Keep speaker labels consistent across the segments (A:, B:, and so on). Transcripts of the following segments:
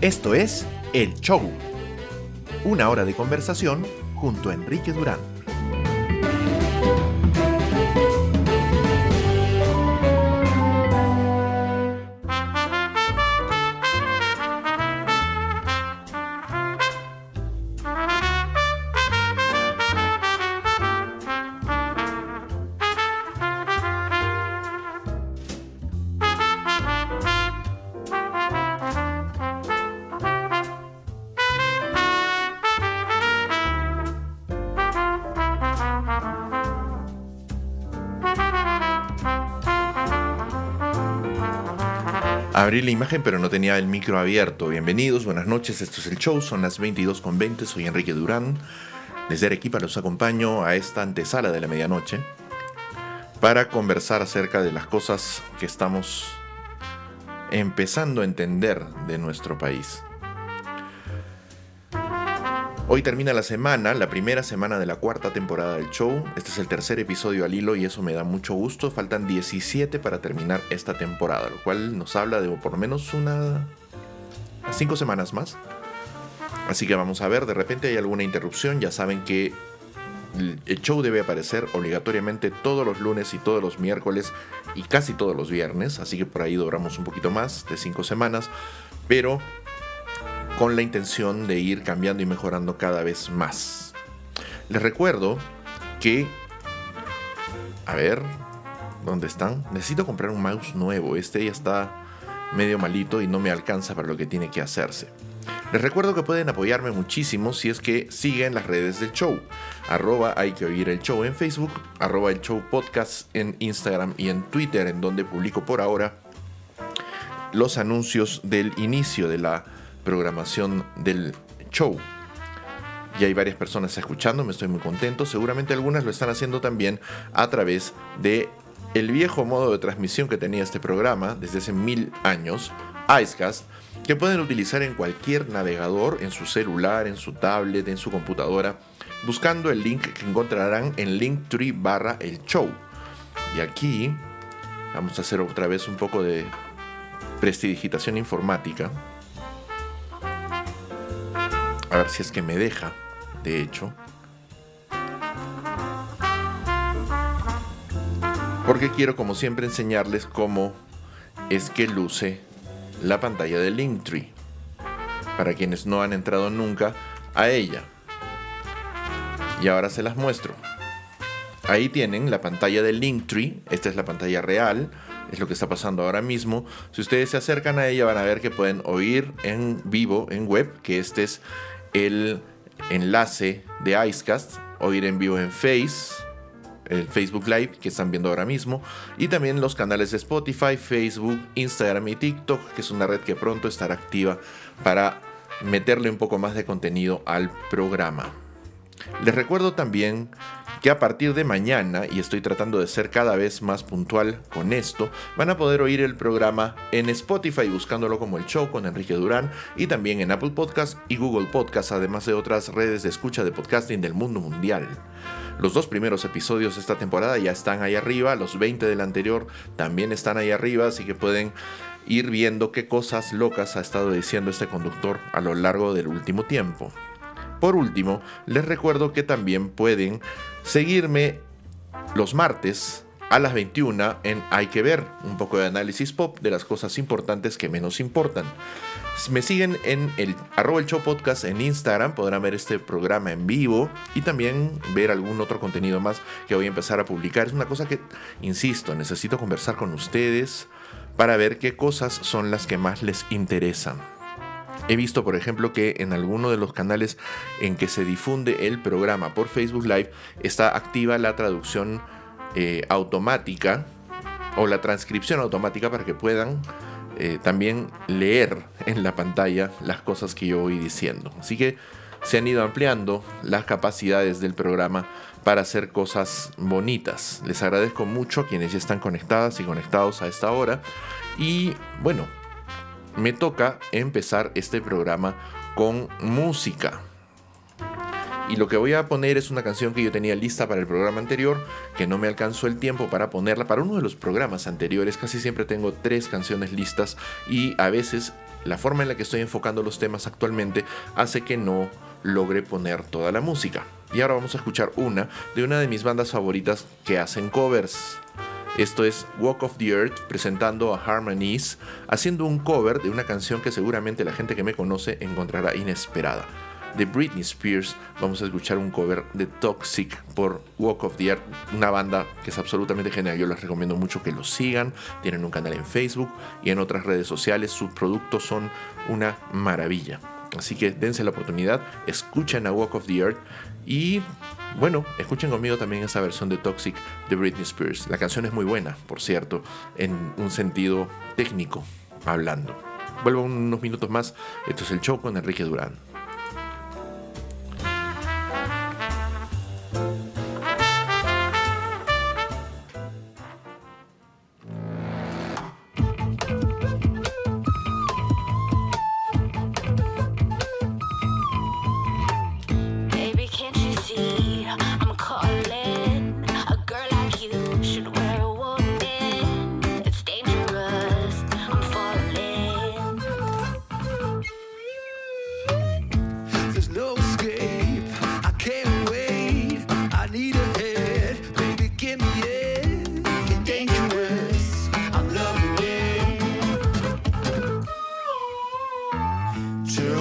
A: Esto es El Show. Una hora de conversación junto a Enrique Durán. La imagen pero no tenía el micro abierto. Bienvenidos, buenas noches, esto es el show, son las 22.20, soy Enrique Durán. Desde Arequipa los acompaño a esta antesala de la medianoche para conversar acerca de las cosas que estamos empezando a entender de nuestro país. Hoy termina la semana, la primera semana de la cuarta temporada del show. Este es el tercer episodio al hilo y eso me da mucho gusto. Faltan 17 para terminar esta temporada, lo cual nos habla de por lo menos una... cinco semanas más. Así que vamos a ver, de repente hay alguna interrupción, ya saben que el show debe aparecer obligatoriamente todos los lunes y todos los miércoles y casi todos los viernes, así que por ahí duramos un poquito más de cinco semanas, pero con la intención de ir cambiando y mejorando cada vez más. Les recuerdo que... A ver, ¿dónde están? Necesito comprar un mouse nuevo. Este ya está medio malito y no me alcanza para lo que tiene que hacerse. Les recuerdo que pueden apoyarme muchísimo si es que siguen las redes del show. Arroba hay que oír el show en Facebook, arroba el show podcast en Instagram y en Twitter, en donde publico por ahora los anuncios del inicio de la programación del show. Ya hay varias personas escuchando, me estoy muy contento. Seguramente algunas lo están haciendo también a través de el viejo modo de transmisión que tenía este programa desde hace mil años, Icecast, que pueden utilizar en cualquier navegador, en su celular, en su tablet, en su computadora, buscando el link que encontrarán en linktree barra el show. Y aquí vamos a hacer otra vez un poco de prestidigitación informática. A ver si es que me deja, de hecho. Porque quiero, como siempre, enseñarles cómo es que luce la pantalla de Linktree. Para quienes no han entrado nunca a ella. Y ahora se las muestro. Ahí tienen la pantalla de Linktree. Esta es la pantalla real. Es lo que está pasando ahora mismo. Si ustedes se acercan a ella van a ver que pueden oír en vivo, en web, que este es el enlace de Icecast, oír en vivo en Face, el Facebook Live que están viendo ahora mismo, y también los canales de Spotify, Facebook, Instagram y TikTok, que es una red que pronto estará activa para meterle un poco más de contenido al programa. Les recuerdo también que a partir de mañana, y estoy tratando de ser cada vez más puntual con esto, van a poder oír el programa en Spotify buscándolo como el show con Enrique Durán y también en Apple Podcast y Google Podcast, además de otras redes de escucha de podcasting del mundo mundial. Los dos primeros episodios de esta temporada ya están ahí arriba, los 20 del anterior también están ahí arriba, así que pueden ir viendo qué cosas locas ha estado diciendo este conductor a lo largo del último tiempo. Por último, les recuerdo que también pueden seguirme los martes a las 21 en Hay que ver, un poco de análisis pop de las cosas importantes que menos importan. Me siguen en el arroba el show podcast en Instagram, podrán ver este programa en vivo y también ver algún otro contenido más que voy a empezar a publicar. Es una cosa que, insisto, necesito conversar con ustedes para ver qué cosas son las que más les interesan. He visto, por ejemplo, que en alguno de los canales en que se difunde el programa por Facebook Live está activa la traducción eh, automática o la transcripción automática para que puedan eh, también leer en la pantalla las cosas que yo voy diciendo. Así que se han ido ampliando las capacidades del programa para hacer cosas bonitas. Les agradezco mucho a quienes ya están conectadas y conectados a esta hora. Y bueno, me toca empezar este programa con música.
B: Y lo que voy a poner es una canción que yo tenía lista para el programa anterior, que no me alcanzó el tiempo para ponerla para uno de los programas anteriores. Casi siempre tengo tres canciones listas y a veces la forma en la que estoy enfocando los temas actualmente hace que no logre poner toda la música. Y ahora vamos a escuchar una de una de mis bandas favoritas que hacen covers. Esto es Walk of the Earth presentando a Harmonies, haciendo un cover de una canción que seguramente la gente que me conoce encontrará inesperada. De Britney Spears vamos a escuchar un cover de Toxic por Walk of the Earth, una banda que es absolutamente genial. Yo les recomiendo mucho que lo sigan. Tienen un canal en Facebook y en otras redes sociales. Sus productos son una maravilla. Así que dense la oportunidad, escuchen a Walk of the Earth y bueno, escuchen conmigo también esa versión de Toxic de Britney Spears. La canción es muy buena, por cierto, en un sentido técnico hablando. Vuelvo unos minutos más. Esto es el show con Enrique Durán. A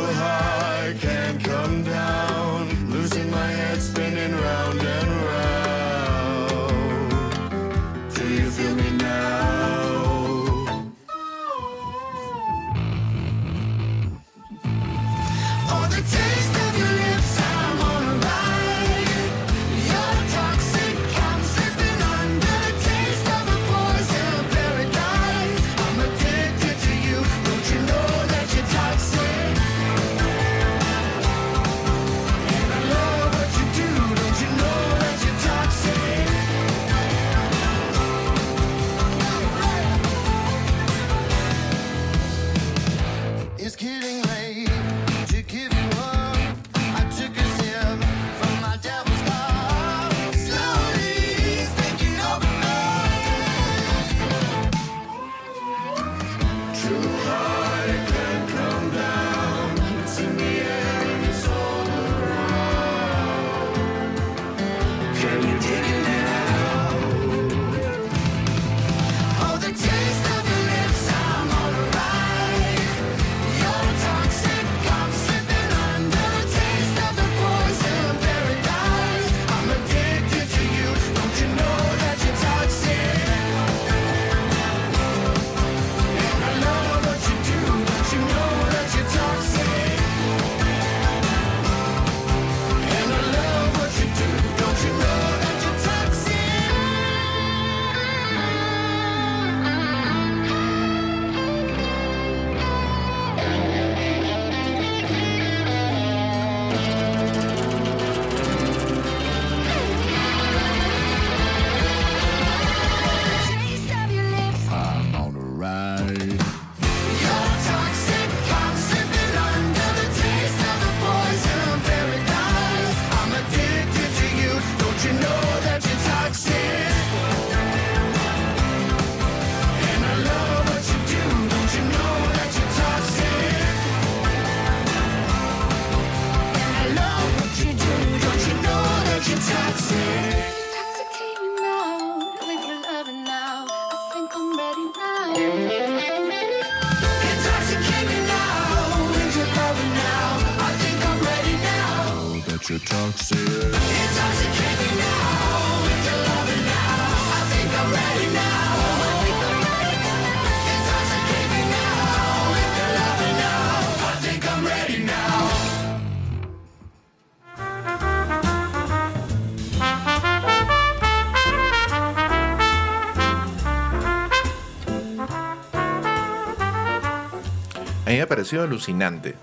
B: alucinante.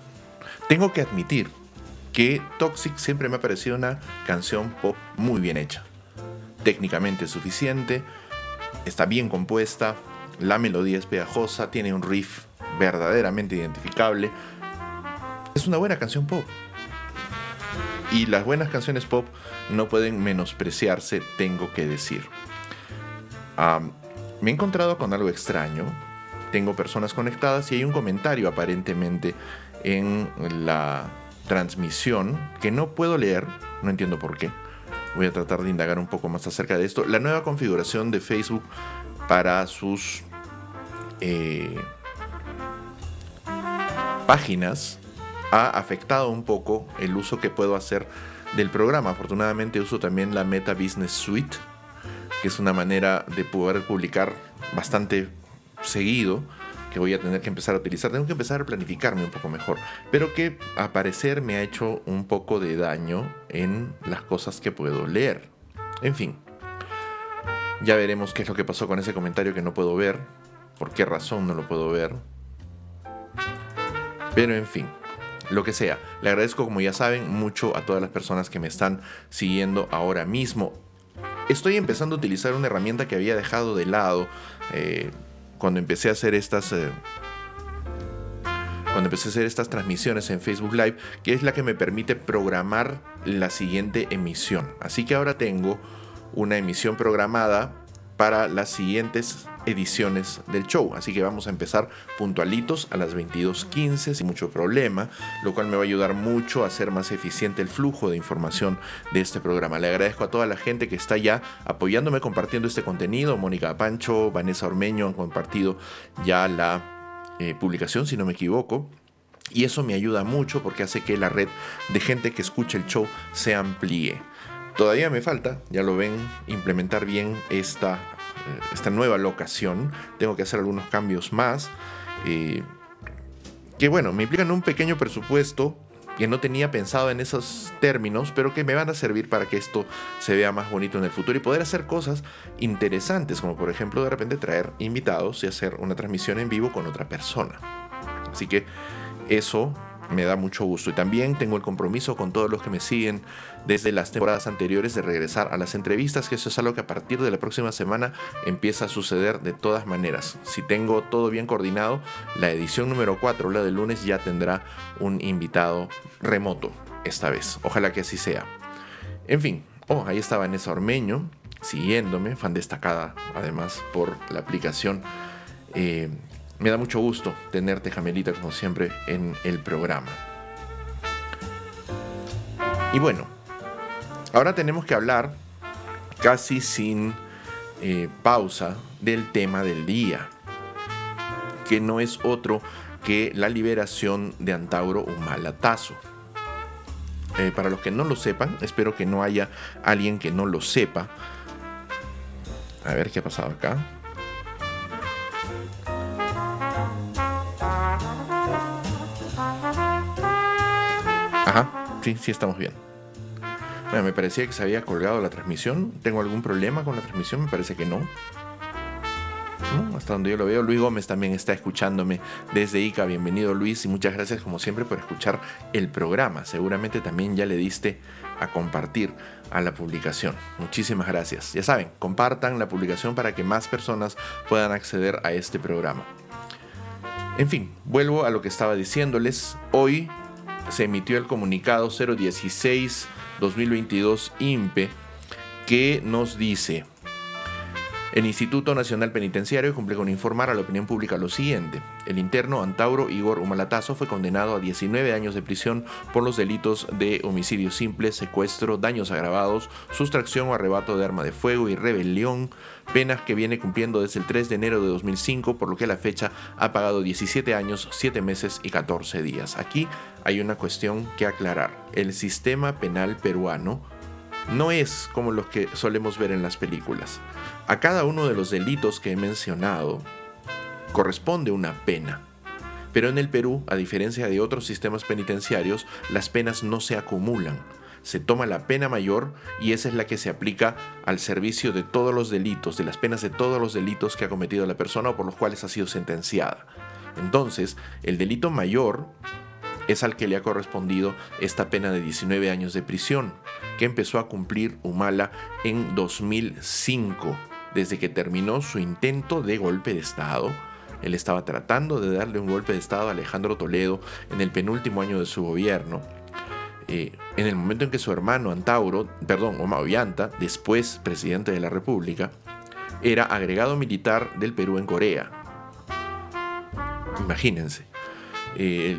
B: Tengo que admitir que Toxic siempre me ha parecido una canción pop muy bien hecha. Técnicamente suficiente, está bien compuesta, la melodía es pegajosa, tiene un riff verdaderamente identificable. Es una buena canción pop.
A: Y las buenas canciones pop no pueden menospreciarse, tengo que decir. me he encontrado con algo extraño. Tengo personas conectadas y hay un comentario aparentemente en la transmisión que no puedo leer, no entiendo por qué. Voy a tratar de indagar un poco más acerca de esto. La nueva configuración de Facebook para sus eh, páginas ha afectado un poco el uso que puedo hacer del programa. Afortunadamente uso también la Meta Business Suite, que es una manera de poder publicar bastante seguido que voy a tener que empezar a utilizar. Tengo que empezar a planificarme un poco mejor. Pero que a parecer me ha hecho un poco de daño en las cosas que puedo leer. En fin. Ya veremos qué es lo que pasó con ese comentario que no puedo ver. Por qué razón no lo puedo ver. Pero en fin, lo que sea. Le agradezco, como ya saben, mucho a todas las personas que me están siguiendo ahora mismo. Estoy empezando a utilizar una herramienta que había dejado de lado eh, cuando empecé a hacer estas... Eh, cuando empecé a hacer estas transmisiones en Facebook Live, que es la que me permite programar la siguiente emisión. Así que ahora tengo una emisión programada para las siguientes ediciones del show. Así que vamos a empezar puntualitos a las 22.15 sin mucho problema, lo cual me va a ayudar mucho a hacer más eficiente el flujo de información de este programa. Le agradezco a toda la gente que está ya apoyándome compartiendo este contenido. Mónica Pancho, Vanessa Ormeño han compartido ya la eh, publicación, si no me equivoco. Y eso me ayuda mucho porque hace que la red de gente que escucha el show se amplíe. Todavía me falta, ya lo ven, implementar bien esta esta nueva locación. Tengo que hacer algunos cambios más. Eh, que bueno, me implican un pequeño presupuesto que no tenía pensado en esos términos, pero que me van a servir para que esto se vea más bonito en el futuro y poder hacer cosas interesantes, como por ejemplo de repente traer invitados y hacer una transmisión en vivo con otra persona. Así que eso me da mucho gusto. Y también tengo el compromiso con todos los que me siguen desde las temporadas anteriores de regresar a las entrevistas, que eso es algo que a partir de la próxima semana empieza a suceder de todas maneras. Si tengo todo bien coordinado, la edición número 4, la del lunes, ya tendrá un invitado remoto esta vez. Ojalá que así sea. En fin, oh, ahí estaba Vanessa Ormeño, siguiéndome, fan destacada además por la aplicación. Eh, me da mucho gusto tenerte, Jamelita, como siempre, en el programa. Y bueno, ahora tenemos que hablar casi sin eh, pausa del tema del día, que no es otro que la liberación de Antauro Humalatazo. Eh, para los que no lo sepan, espero que no haya alguien que no lo sepa. A ver qué ha pasado acá. Sí, sí estamos bien. Bueno, me parecía que se había colgado la transmisión. ¿Tengo algún problema con la transmisión? Me parece que no. Hasta donde yo lo veo, Luis Gómez también está escuchándome desde ICA. Bienvenido Luis y muchas gracias como siempre por escuchar el programa. Seguramente también ya le diste a compartir a la publicación. Muchísimas gracias. Ya saben, compartan la publicación para que más personas puedan acceder a este programa. En fin, vuelvo a lo que estaba diciéndoles. Hoy se emitió el comunicado 016-2022 INPE que nos dice, el Instituto Nacional Penitenciario cumple con informar a la opinión pública lo siguiente. El interno Antauro Igor Humalatazo fue condenado a 19 años de prisión por los delitos de homicidio simple, secuestro, daños agravados, sustracción o arrebato de arma de fuego y rebelión, penas que viene cumpliendo desde el 3 de enero de 2005, por lo que la fecha ha pagado 17 años, 7 meses y 14 días. Aquí hay una cuestión que aclarar. El sistema penal peruano no es como los que solemos ver en las películas. A cada uno de los delitos que he mencionado corresponde una pena. Pero en el Perú, a diferencia de otros sistemas penitenciarios, las penas no se acumulan. Se toma la pena mayor y esa es la que se aplica al servicio de todos los delitos, de las penas de todos los delitos que ha cometido la persona o por los cuales ha sido sentenciada. Entonces, el delito mayor es al que le ha correspondido esta pena de 19 años de prisión, que empezó a cumplir Humala en 2005 desde que terminó su intento de golpe de Estado. Él estaba tratando de darle un golpe de Estado a Alejandro Toledo en el penúltimo año de su gobierno. Eh, en el momento en que su hermano Antauro, perdón, Ollanta, después presidente de la República, era agregado militar del Perú en Corea. Imagínense. Eh,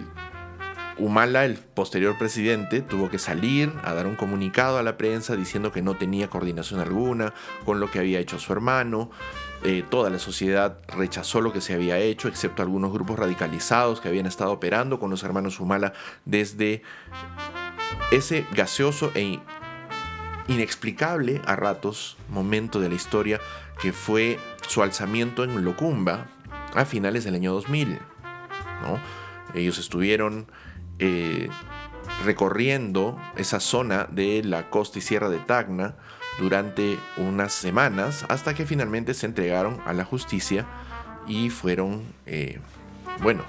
A: Humala, el posterior presidente, tuvo que salir a dar un comunicado a la prensa diciendo que no tenía coordinación alguna con lo que había hecho su hermano. Eh, toda la sociedad rechazó lo que se había hecho, excepto algunos grupos radicalizados que habían estado operando con los hermanos Humala desde ese gaseoso e inexplicable a ratos momento de la historia que fue su alzamiento en Locumba a finales del año 2000. Ellos estuvieron eh, recorriendo esa zona de la costa y sierra de Tacna durante unas semanas hasta que finalmente se entregaron a la justicia y fueron, eh, bueno,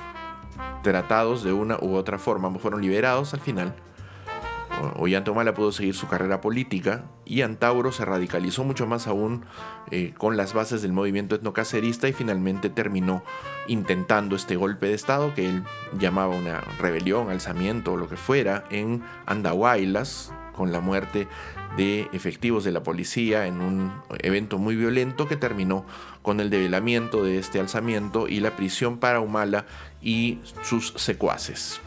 A: tratados de una u otra forma, fueron liberados al final Humala pudo seguir su carrera política y Antauro se radicalizó mucho más aún eh, con las bases del movimiento etnocacerista y finalmente terminó intentando este golpe de Estado que él llamaba una rebelión, alzamiento o lo que fuera en Andahuaylas con la muerte de efectivos de la policía en un evento muy violento que terminó con el develamiento de este alzamiento y la prisión para Humala y sus secuaces.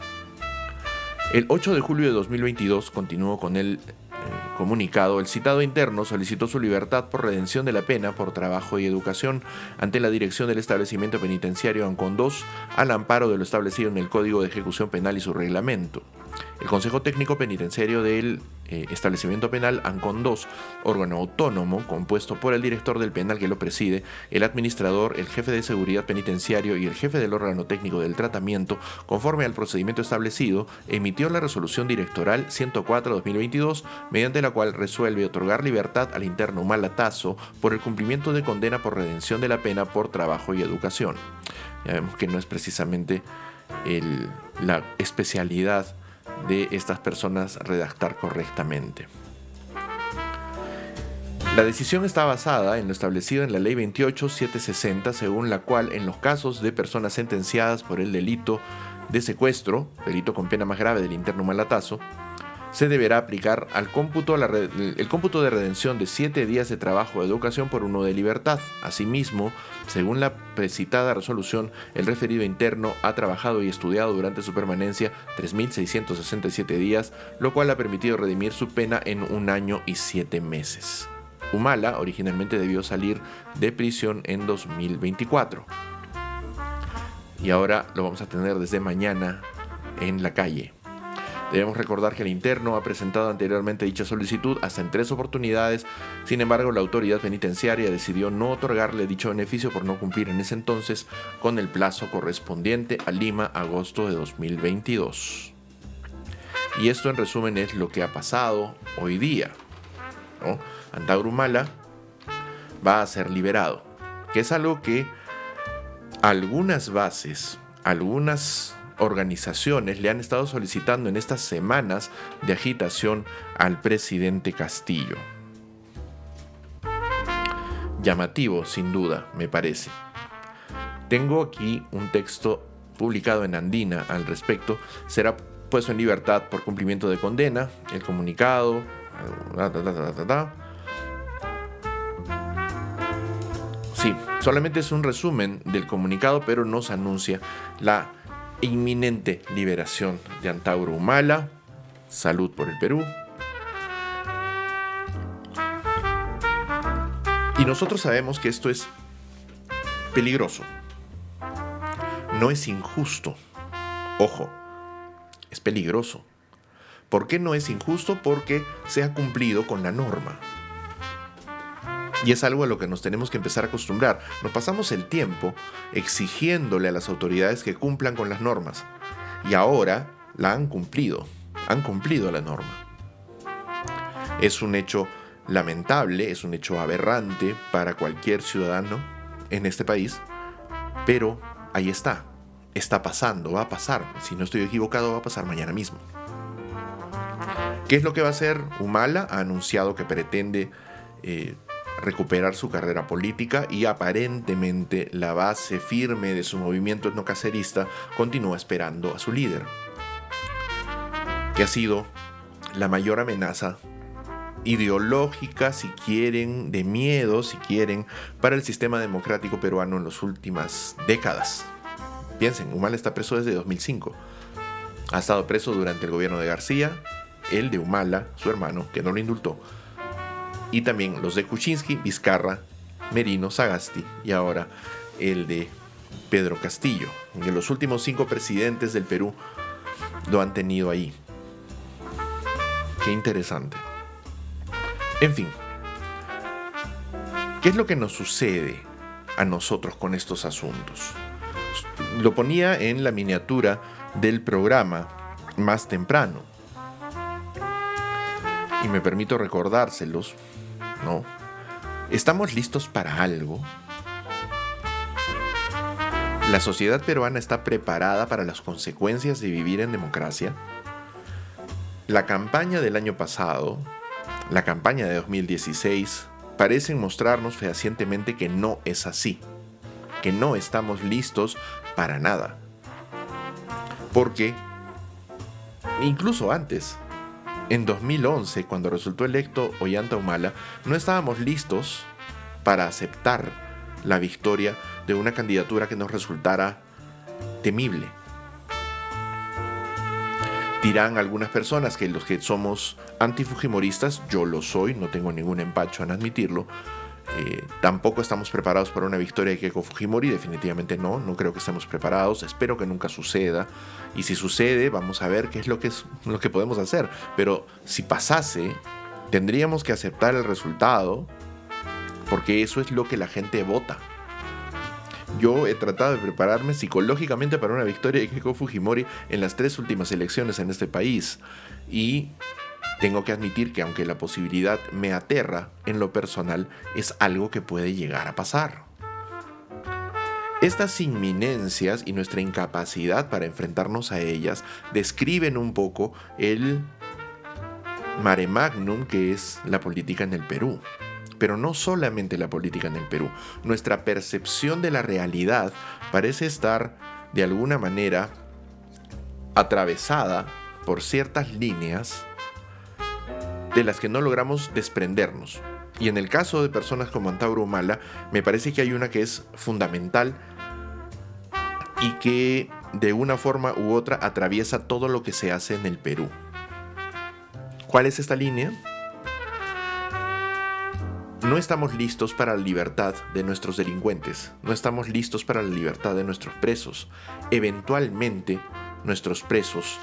A: El 8 de julio de 2022 continuó con el eh, comunicado, el citado interno solicitó su libertad por redención de la pena por trabajo y educación ante la dirección del establecimiento penitenciario Ancon 2 al amparo de lo establecido en el Código de Ejecución Penal y su reglamento. El Consejo Técnico Penitenciario del eh, Establecimiento Penal ANCON 2, órgano autónomo compuesto por el director del penal que lo preside, el administrador, el jefe de seguridad penitenciario y el jefe del órgano técnico del tratamiento, conforme al procedimiento establecido, emitió la resolución directoral 104-2022, mediante la cual resuelve otorgar libertad al interno Malatazo por el cumplimiento de condena por redención de la pena por trabajo y educación. Ya vemos que no es precisamente la especialidad de estas personas redactar correctamente. La decisión está basada en lo establecido en la Ley 28760, según la cual en los casos de personas sentenciadas por el delito de secuestro, delito con pena más grave del interno malatazo, se deberá aplicar al cómputo, el cómputo de redención de 7 días de trabajo o educación por uno de libertad. Asimismo, según la precitada resolución, el referido interno ha trabajado y estudiado durante su permanencia 3.667 días, lo cual ha permitido redimir su pena en un año y 7 meses. Humala originalmente debió salir de prisión en 2024. Y ahora lo vamos a tener desde mañana en la calle. Debemos recordar que el interno ha presentado anteriormente dicha solicitud hasta en tres oportunidades, sin embargo la autoridad penitenciaria decidió no otorgarle dicho beneficio por no cumplir en ese entonces con el plazo correspondiente a Lima, agosto de 2022. Y esto en resumen es lo que ha pasado hoy día. ¿no? Antaurumala va a ser liberado, que es algo que algunas bases, algunas organizaciones le han estado solicitando en estas semanas de agitación al presidente Castillo. Llamativo, sin duda, me parece. Tengo aquí un texto publicado en Andina al respecto. Será puesto en libertad por cumplimiento de condena, el comunicado. Sí, solamente es un resumen del comunicado, pero no se anuncia la inminente liberación de Antauro Humala. Salud por el Perú. Y nosotros sabemos que esto es peligroso. No es injusto. Ojo, es peligroso. ¿Por qué no es injusto? Porque se ha cumplido con la norma. Y es algo a lo que nos tenemos que empezar a acostumbrar. Nos pasamos el tiempo exigiéndole a las autoridades que cumplan con las normas. Y ahora la han cumplido. Han cumplido la norma. Es un hecho lamentable, es un hecho aberrante para cualquier ciudadano en este país, pero ahí está. Está pasando, va a pasar. Si no estoy equivocado, va a pasar mañana mismo. ¿Qué es lo que va a hacer? Humala ha anunciado que pretende eh, recuperar su carrera política y aparentemente la base firme de su movimiento etnocacerista continúa esperando a su líder, que ha sido la mayor amenaza ideológica, si quieren, de miedo, si quieren, para el sistema democrático peruano en las últimas décadas. Piensen, Humala está preso desde 2005. Ha estado preso durante el gobierno de García, el de Humala, su hermano, que no lo indultó, y también los de Kuczynski, Vizcarra, Merino, Sagasti y ahora el de Pedro Castillo. De los últimos cinco presidentes del Perú lo han tenido ahí. Qué interesante. En fin, ¿qué es lo que nos sucede a nosotros con estos asuntos? Lo ponía en la miniatura del programa más temprano. Y me permito recordárselos, ¿no? ¿Estamos listos para algo? ¿La sociedad peruana está preparada para las consecuencias de vivir en democracia? La campaña del año pasado, la campaña de 2016, parecen mostrarnos fehacientemente que no es así, que no estamos listos para nada. Porque, incluso antes, en 2011, cuando resultó electo Ollanta Humala, no estábamos listos para aceptar la victoria de una candidatura que nos resultara temible. Dirán algunas personas que los que somos antifujimoristas, yo lo soy, no tengo ningún empacho en admitirlo, eh, tampoco estamos preparados para una victoria de Keiko Fujimori, definitivamente no, no creo que estemos preparados, espero que nunca suceda. Y si sucede, vamos a ver qué es lo que, es, lo que podemos hacer. Pero si pasase, tendríamos que aceptar el resultado, porque eso es lo que la gente vota. Yo he tratado de prepararme psicológicamente para una victoria de Keiko Fujimori en las tres últimas elecciones en este país. Y tengo que admitir que aunque la posibilidad me aterra en lo personal, es algo que puede llegar a pasar. Estas inminencias y nuestra incapacidad para enfrentarnos a ellas describen un poco el mare magnum que es la política en el Perú pero no solamente la política en el Perú. Nuestra percepción de la realidad parece estar de alguna manera atravesada por ciertas líneas de las que no logramos desprendernos. Y en el caso de personas como Antauro Humala, me parece que hay una que es fundamental y que de una forma u otra atraviesa todo lo que se hace en el Perú. ¿Cuál es esta línea? No estamos listos para la libertad de nuestros delincuentes, no estamos listos para la libertad de nuestros presos. Eventualmente, nuestros presos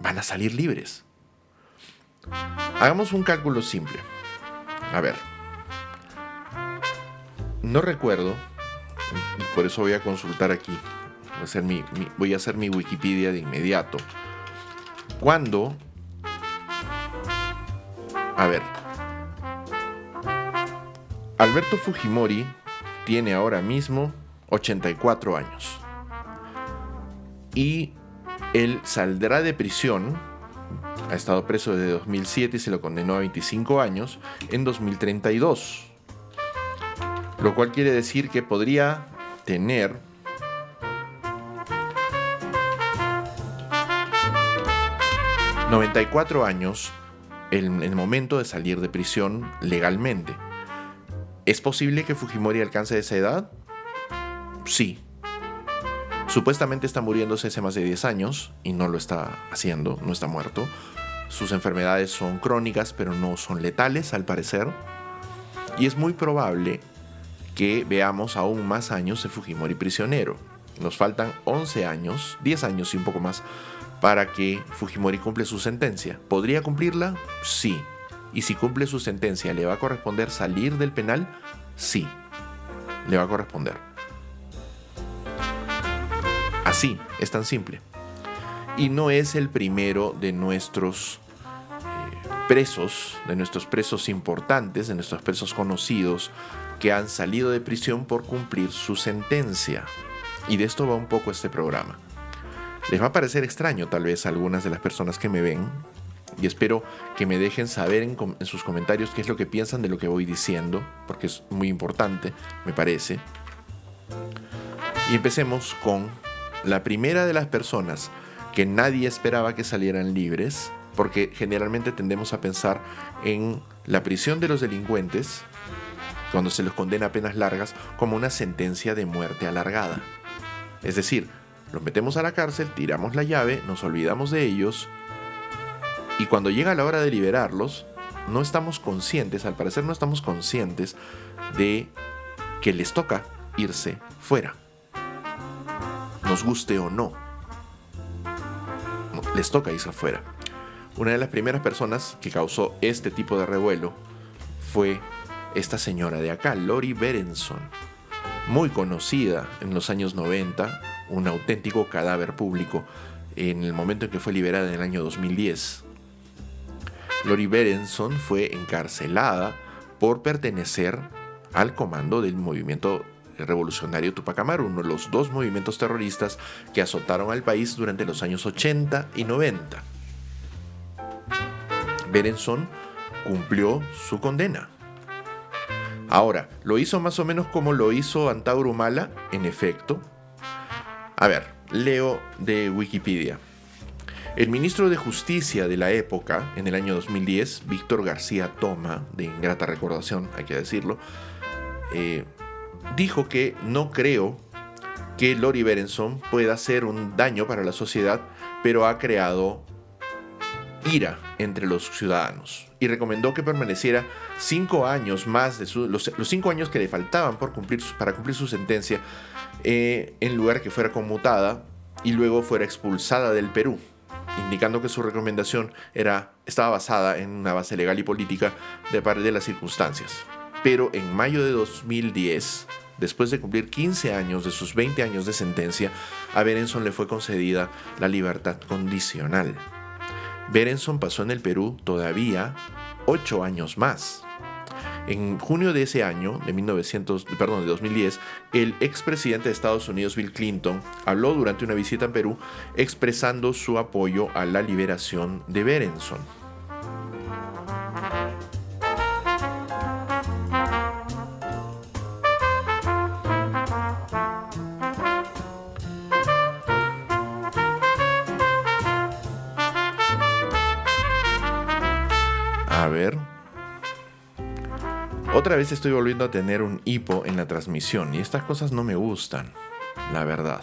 A: van a salir libres. Hagamos un cálculo simple. A ver. No recuerdo, por eso voy a consultar aquí. Voy a hacer mi, voy a hacer mi Wikipedia de inmediato. ¿Cuándo? A ver, Alberto Fujimori tiene ahora mismo 84 años. Y él saldrá de prisión, ha estado preso desde 2007 y se lo condenó a 25 años, en 2032. Lo cual quiere decir que podría tener ...94 años en el momento de salir de prisión legalmente. ¿Es posible que Fujimori alcance esa edad? Sí. Supuestamente está muriéndose hace más de 10 años y no lo está haciendo, no está muerto. Sus enfermedades son crónicas pero no son letales al parecer. Y es muy probable que veamos aún más años de Fujimori prisionero. Nos faltan 11 años, 10 años y un poco más para que Fujimori cumple su sentencia. ¿Podría cumplirla? Sí. Y si cumple su sentencia, ¿le va a corresponder salir del penal? Sí, le va a corresponder. Así, es tan simple. Y no es el primero de nuestros eh, presos, de nuestros presos importantes, de nuestros presos conocidos, que han salido de prisión por cumplir su sentencia. Y de esto va un poco este programa. Les va a parecer extraño tal vez a algunas de las personas que me ven, y espero que me dejen saber en, sus comentarios qué es lo que piensan de lo que voy diciendo, porque es muy importante, me parece. Y empecemos con la primera de las personas que nadie esperaba que salieran libres porque generalmente tendemos a pensar en la prisión de los delincuentes, cuando se los condena a penas largas, como una sentencia de muerte alargada. Es decir, los metemos a la cárcel, tiramos la llave, nos olvidamos de ellos, y cuando llega la hora de liberarlos, no estamos conscientes, al parecer no estamos conscientes de que les toca irse fuera. Nos guste o no. Les toca irse fuera. Una de las primeras personas que causó este tipo de revuelo fue esta señora de acá, Lori Berenson, muy conocida en los años 90, un auténtico cadáver público en el momento en que fue liberada en el año 2010. Lori Berenson fue encarcelada por pertenecer al comando del movimiento revolucionario Tupac Amaru, uno de los dos movimientos terroristas que azotaron al país durante los años 80 y 90. Berenson cumplió su condena. Ahora, ¿lo hizo más o menos como lo hizo Antauro Mala? En efecto. A ver, leo de Wikipedia. El ministro de Justicia de la época, en el año 2010, Víctor García Toma, de ingrata recordación, hay que decirlo, eh, dijo que no creo que Lori Berenson pueda hacer un daño para la sociedad, pero ha creado ira entre los ciudadanos y recomendó que permaneciera cinco años más de los, cinco años que le faltaban por cumplir, para cumplir su sentencia eh, en lugar que fuera conmutada y luego fuera expulsada del Perú, indicando que su recomendación era, estaba basada en una base legal y política de parte de las circunstancias. Pero en mayo de 2010, después de cumplir 15 años de sus 20 años de sentencia, a Berenson le fue concedida la libertad condicional. Berenson pasó en el Perú todavía ocho años más. En junio de ese año, de, 1900, perdón, de 2010, el expresidente de Estados Unidos, Bill Clinton, habló durante una visita en Perú expresando su apoyo a la liberación de Berenson. Otra vez estoy volviendo a tener un hipo en la transmisión y estas cosas no me gustan, la verdad.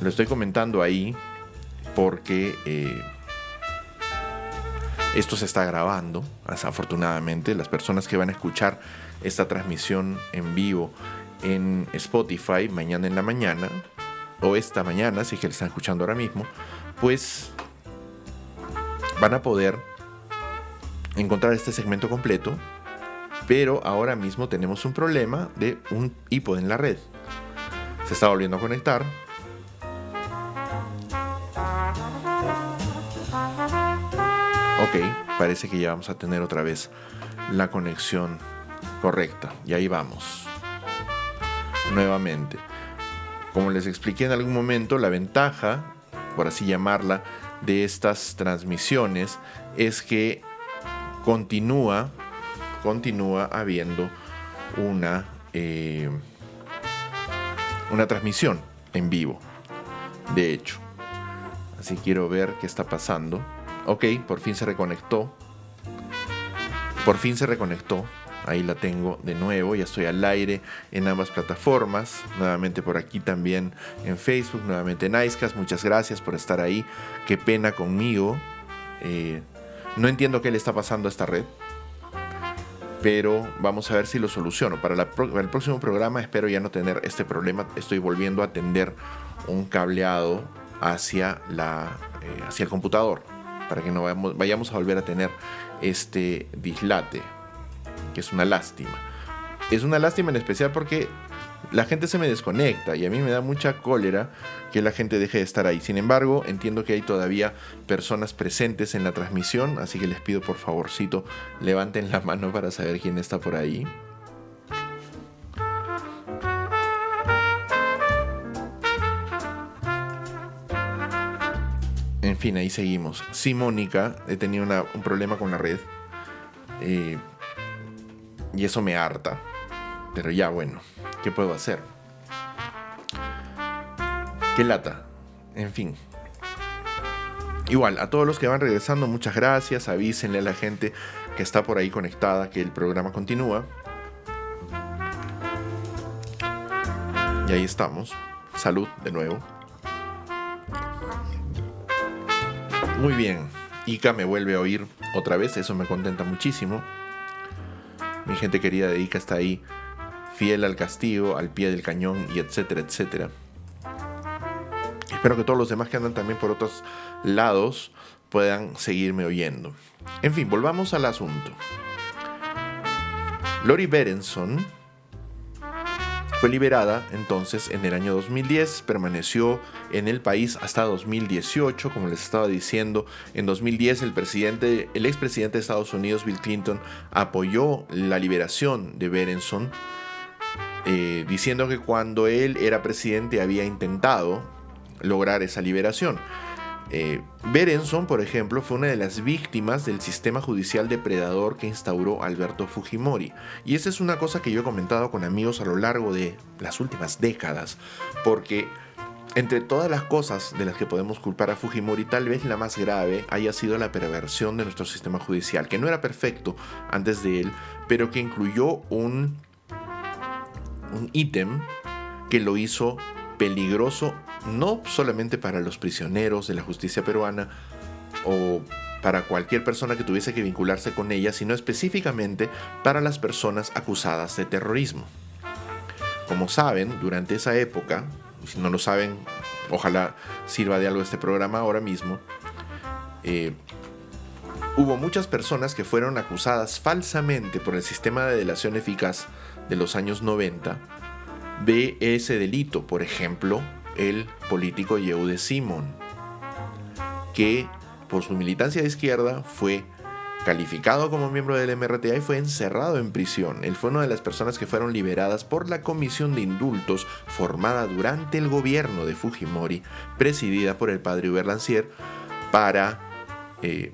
A: Lo estoy comentando ahí porque eh, esto se está grabando, afortunadamente. Las personas que van a escuchar esta transmisión en vivo en Spotify mañana en la mañana, o esta mañana, si es que lo están escuchando ahora mismo, pues van a poder encontrar este segmento completo, pero ahora mismo tenemos un problema de un iPod en la red. Se está volviendo a conectar. Ok, parece que ya vamos a tener otra vez la conexión correcta. Y ahí vamos. Nuevamente. Como les expliqué en algún momento, la ventaja, por así llamarla, de estas transmisiones es que continúa, continúa habiendo una, eh, una transmisión en vivo. De hecho, así quiero ver qué está pasando. Ok, por fin se reconectó. Por fin se reconectó. Ahí la tengo de nuevo, ya estoy al aire en ambas plataformas, nuevamente por aquí también en Facebook, nuevamente en Icecast. Muchas gracias por estar ahí. Qué pena conmigo. Eh, no entiendo qué le está pasando a esta red, pero vamos a ver si lo soluciono. Para, el próximo programa espero ya no tener este problema. Estoy volviendo a tender un cableado hacia, la, eh, hacia el computador para que no vayamos, vayamos a volver a tener este dislate, que es una lástima. Es una lástima en especial porque la gente se me desconecta y a mí me da mucha cólera que la gente deje de estar ahí. Sin embargo, entiendo que hay todavía personas presentes en la transmisión, así que les pido por favorcito levanten la mano para saber quién está por ahí. En fin, ahí seguimos. Sí, Mónica, he tenido un problema con la red. Eh, y eso me harta. Pero ya bueno. ¿Qué puedo hacer? ¿Qué lata? En fin. Igual, a todos los que van regresando, muchas gracias. Avísenle a la gente que está por ahí conectada que el programa continúa. Y ahí estamos. Salud de nuevo. Muy bien. Ica me vuelve a oír otra vez, eso me contenta muchísimo. Mi gente querida de Ica está ahí, fiel al castigo, al pie del cañón y etcétera, etcétera. Espero que todos los demás que andan también por otros lados puedan seguirme oyendo. En fin, volvamos al asunto. Lori Berenson fue liberada entonces en el año 2010, permaneció en el país hasta 2018, como les estaba diciendo. En 2010 el presidente, el expresidente de Estados Unidos, Bill Clinton, apoyó la liberación de Berenson, eh, diciendo que cuando él era presidente había intentado lograr esa liberación. Eh, Berenson, por ejemplo, fue una de las víctimas del sistema judicial depredador que instauró Alberto Fujimori. Y esa es una cosa que yo he comentado con amigos a lo largo de las últimas décadas, porque entre todas las cosas de las que podemos culpar a Fujimori, tal vez la más grave haya sido la perversión de nuestro sistema judicial, que no era perfecto antes de él, pero que incluyó un, un ítem que lo hizo peligroso no solamente para los prisioneros de la justicia peruana o para cualquier persona que tuviese que vincularse con ella, sino específicamente para las personas acusadas de terrorismo. Como saben, durante esa época, si no lo saben, ojalá sirva de algo este programa ahora mismo, eh, hubo muchas personas que fueron acusadas falsamente por el sistema de delación eficaz de los años 90 de ese delito. Por ejemplo, el político Yehude Simon, que por su militancia de izquierda fue calificado como miembro del MRTA y fue encerrado en prisión. Él fue una de las personas que fueron liberadas por la Comisión de Indultos formada durante el gobierno de Fujimori, presidida por el padre Hubert Lancier, para eh,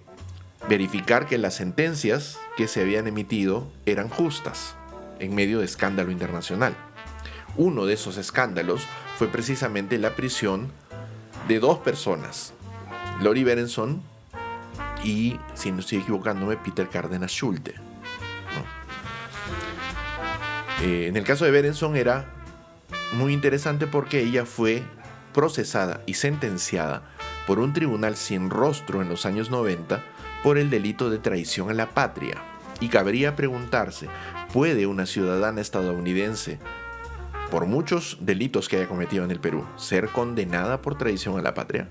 A: verificar que las sentencias que se habían emitido eran justas en medio de escándalo internacional. Uno de esos escándalos fue precisamente la prisión de dos personas, Lori Berenson y, si no estoy equivocándome, Peter Cárdenas Schulte. Eh, en el caso de Berenson era muy interesante porque ella fue procesada y sentenciada por un tribunal sin rostro en los años 90 por el delito de traición a la patria. Y cabría preguntarse, ¿puede una ciudadana estadounidense por muchos delitos que haya cometido en el Perú, ser condenada por traición a la patria?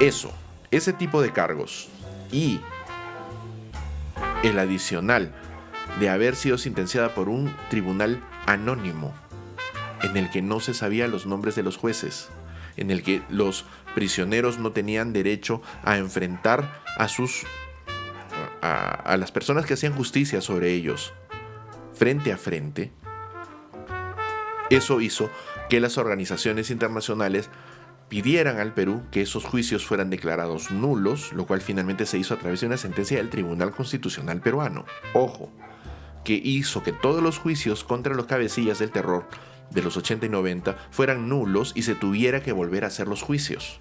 A: Eso, ese tipo de cargos y el adicional de haber sido sentenciada por un tribunal anónimo en el que no se sabía los nombres de los jueces, en el que los prisioneros no tenían derecho a enfrentar a sus a, las personas que hacían justicia sobre ellos frente a frente, eso hizo que las organizaciones internacionales pidieran al Perú que esos juicios fueran declarados nulos, lo cual finalmente se hizo a través de una sentencia del Tribunal Constitucional peruano. Ojo, que hizo que todos los juicios contra los cabecillas del terror de los 80 y 90 fueran nulos y se tuviera que volver a hacer los juicios.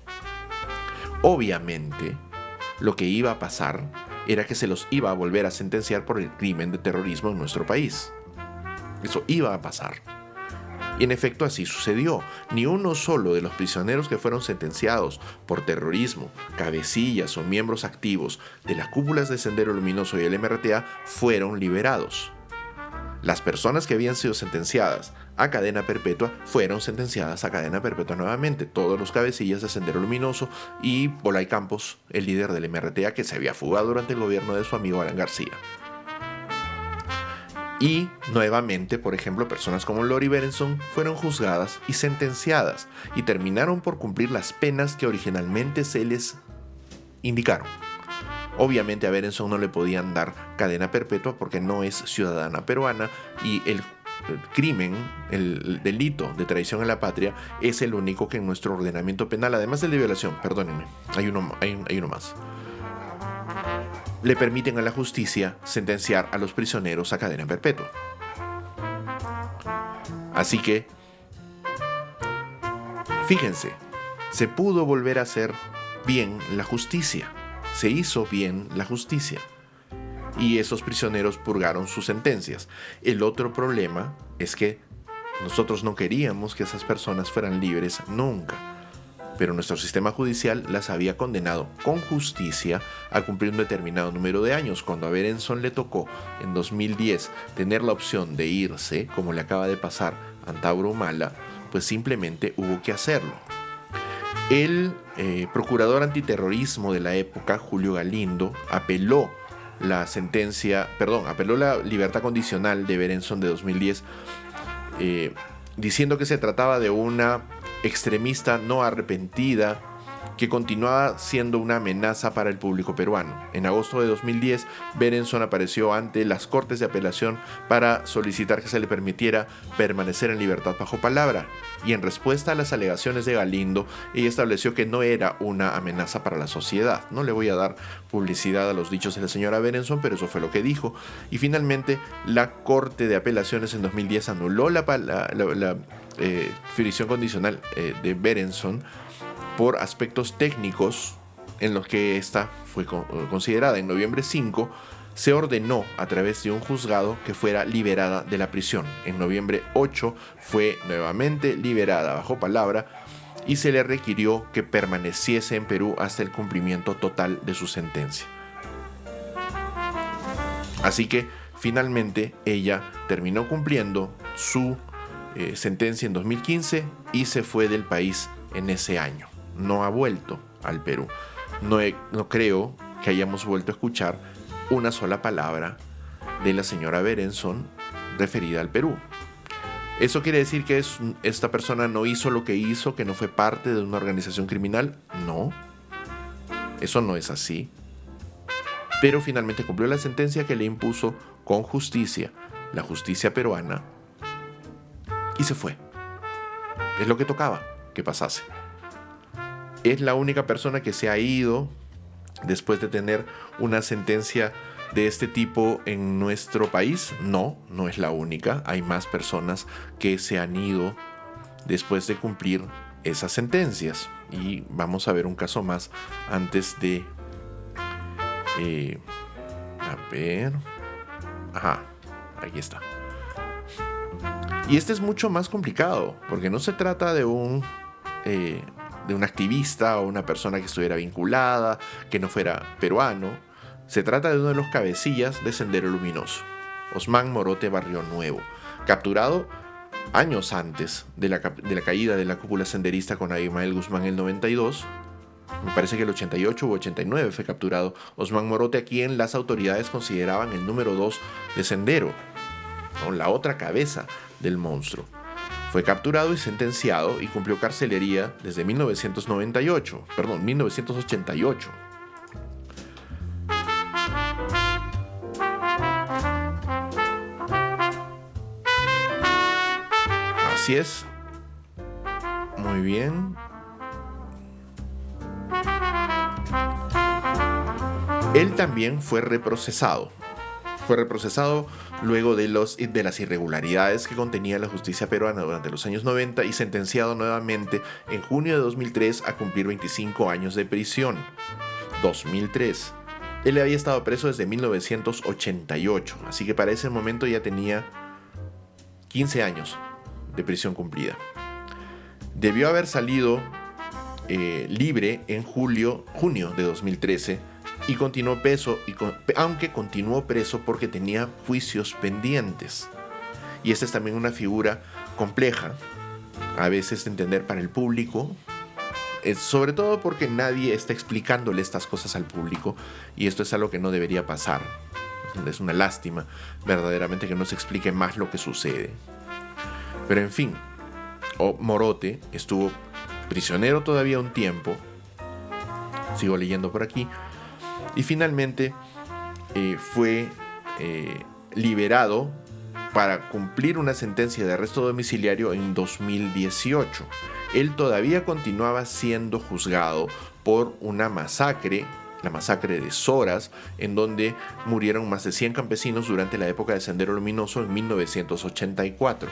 A: Obviamente, lo que iba a pasar era que se los iba a volver a sentenciar por el crimen de terrorismo en nuestro país. Eso iba a pasar. Y en efecto así sucedió. Ni uno solo de los prisioneros que fueron sentenciados por terrorismo, cabecillas o miembros activos de las cúpulas de Sendero Luminoso y el MRTA fueron liberados. Las personas que habían sido sentenciadas a cadena perpetua fueron sentenciadas a cadena perpetua nuevamente. Todos los cabecillas de Sendero Luminoso y Bolay Campos, el líder del MRTA que se había fugado durante el gobierno de su amigo Alan García. Y nuevamente, por ejemplo, personas como Lori Berenson fueron juzgadas y sentenciadas y terminaron por cumplir las penas que originalmente se les indicaron. Obviamente a Berenson no le podían dar cadena perpetua porque no es ciudadana peruana y el, crimen, el, delito de traición a la patria es el único que en nuestro ordenamiento penal, además de violación, perdónenme, hay uno, hay uno más le permiten a la justicia sentenciar a los prisioneros a cadena perpetua. Así que, fíjense, se pudo volver a hacer bien la justicia. Se hizo bien la justicia. Y esos prisioneros purgaron sus sentencias. El otro problema es que nosotros no queríamos que esas personas fueran libres nunca. Pero nuestro sistema judicial las había condenado con justicia a cumplir un determinado número de años. Cuando a Berenson le tocó en 2010 tener la opción de irse, como le acaba de pasar a Antauro Mala, pues simplemente hubo que hacerlo. El eh, procurador antiterrorismo de la época, Julio Galindo, apeló la sentencia, perdón, apeló la libertad condicional de Berenson de 2010, eh, diciendo que se trataba de una extremista no arrepentida que continuaba siendo una amenaza para el público peruano. En agosto de 2010, Berenson apareció ante las Cortes de Apelación para solicitar que se le permitiera permanecer en libertad bajo palabra, y en respuesta a las alegaciones de Galindo, ella estableció que no era una amenaza para la sociedad. No le voy a dar publicidad a los dichos de la señora Berenson, pero eso fue lo que dijo. Y finalmente, la Corte de Apelaciones en 2010 anuló la, la, eh, condicional eh, de Berenson por aspectos técnicos en los que esta fue considerada. En noviembre 5 se ordenó a través de un juzgado que fuera liberada de la prisión. En noviembre 8 fue nuevamente liberada bajo palabra y se le requirió que permaneciese en Perú hasta el cumplimiento total de su sentencia. Así que finalmente ella terminó cumpliendo su eh, sentencia en 2015 y se fue del país en ese año no ha vuelto al Perú. No, no creo que hayamos vuelto a escuchar una sola palabra de la señora Berenson referida al Perú. ¿Eso quiere decir que esta persona no hizo lo que hizo, que no fue parte de una organización criminal? No. Eso no es así. Pero finalmente cumplió la sentencia que le impuso con justicia la justicia peruana y se fue. Es lo que tocaba que pasase es la única persona que se ha ido después de tener una sentencia de este tipo en nuestro país? No, no es la única. Hay más personas que se han ido después de cumplir esas sentencias. Y vamos a ver un caso más antes de... Eh, a ver... Ajá, aquí está. Y este es mucho más complicado, porque no se trata de un eh, de un activista o una persona que estuviera vinculada, que no fuera peruano. Se trata de uno de los cabecillas de Sendero Luminoso, Osman Morote Barrio Nuevo, capturado años antes de la, de la caída de la cúpula senderista con Abimael Guzmán en el 92. Me parece que el 88 u 89 fue capturado Osman Morote, a quien las autoridades consideraban el número 2 de Sendero, la otra cabeza del monstruo. Fue capturado y sentenciado y cumplió carcelería desde 1998, perdón, 1988. Así es. Muy bien. Él también fue reprocesado. Fue reprocesado luego de, los, de las irregularidades que contenía la justicia peruana durante los años 90 y sentenciado nuevamente en junio de 2003 a cumplir 25 años de prisión. 2003. Él había estado preso desde 1988, así que para ese momento ya tenía 15 años de prisión cumplida. Debió haber salido eh, libre en julio, junio de 2013 y continuó preso, y aunque continuó preso porque tenía juicios pendientes. Y esta es también una figura compleja, a veces de entender para el público, sobre todo porque nadie está explicándole estas cosas al público y esto es algo que no debería pasar. Es una lástima verdaderamente que no se explique más lo que sucede. Pero en fin, Morote estuvo prisionero todavía un tiempo. Sigo leyendo por aquí y finalmente eh, fue eh, liberado para cumplir una sentencia de arresto domiciliario en 2018. Él todavía continuaba siendo juzgado por una masacre, la masacre de Soras, en donde murieron más de 100 campesinos durante la época de Sendero Luminoso en 1984.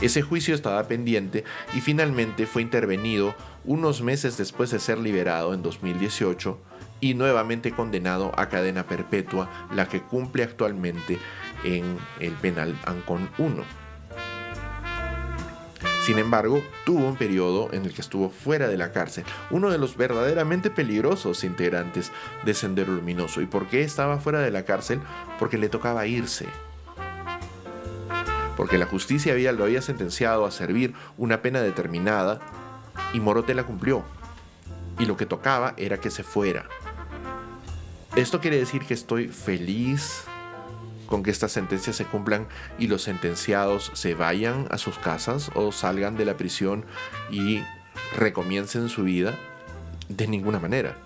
A: Ese juicio estaba pendiente y finalmente fue intervenido unos meses después de ser liberado en 2018 y nuevamente condenado a cadena perpetua, la que cumple actualmente en el penal Ancon 1. Sin embargo, tuvo un periodo en el que estuvo fuera de la cárcel, uno de los verdaderamente peligrosos integrantes de Sendero Luminoso. ¿Y por qué estaba fuera de la cárcel? Porque le tocaba irse. Porque la justicia había, lo había sentenciado a servir una pena determinada y Morote la cumplió. Y lo que tocaba era que se fuera. Esto quiere decir que estoy feliz con que estas sentencias se cumplan y los sentenciados se vayan a sus casas o salgan de la prisión y recomiencen su vida? De ninguna manera.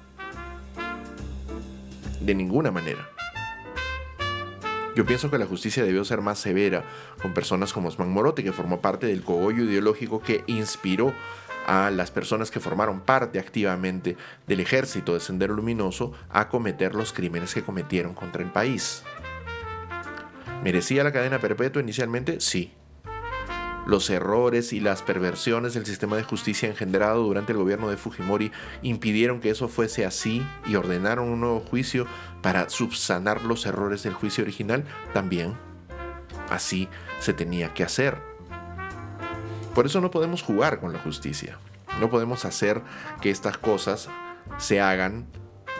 A: De ninguna manera. Yo pienso que la justicia debió ser más severa con personas como Osman Morote, que formó parte del cogollo ideológico que inspiró a las personas que formaron parte activamente del ejército de Sendero Luminoso a cometer los crímenes que cometieron contra el país. ¿Merecía la cadena perpetua inicialmente? Sí. Los errores y las perversiones del sistema de justicia engendrado durante el gobierno de Fujimori impidieron que eso fuese así y ordenaron un nuevo juicio para subsanar los errores del juicio original también. Así se tenía que hacer. Por eso no podemos jugar con la justicia. No podemos hacer que estas cosas se hagan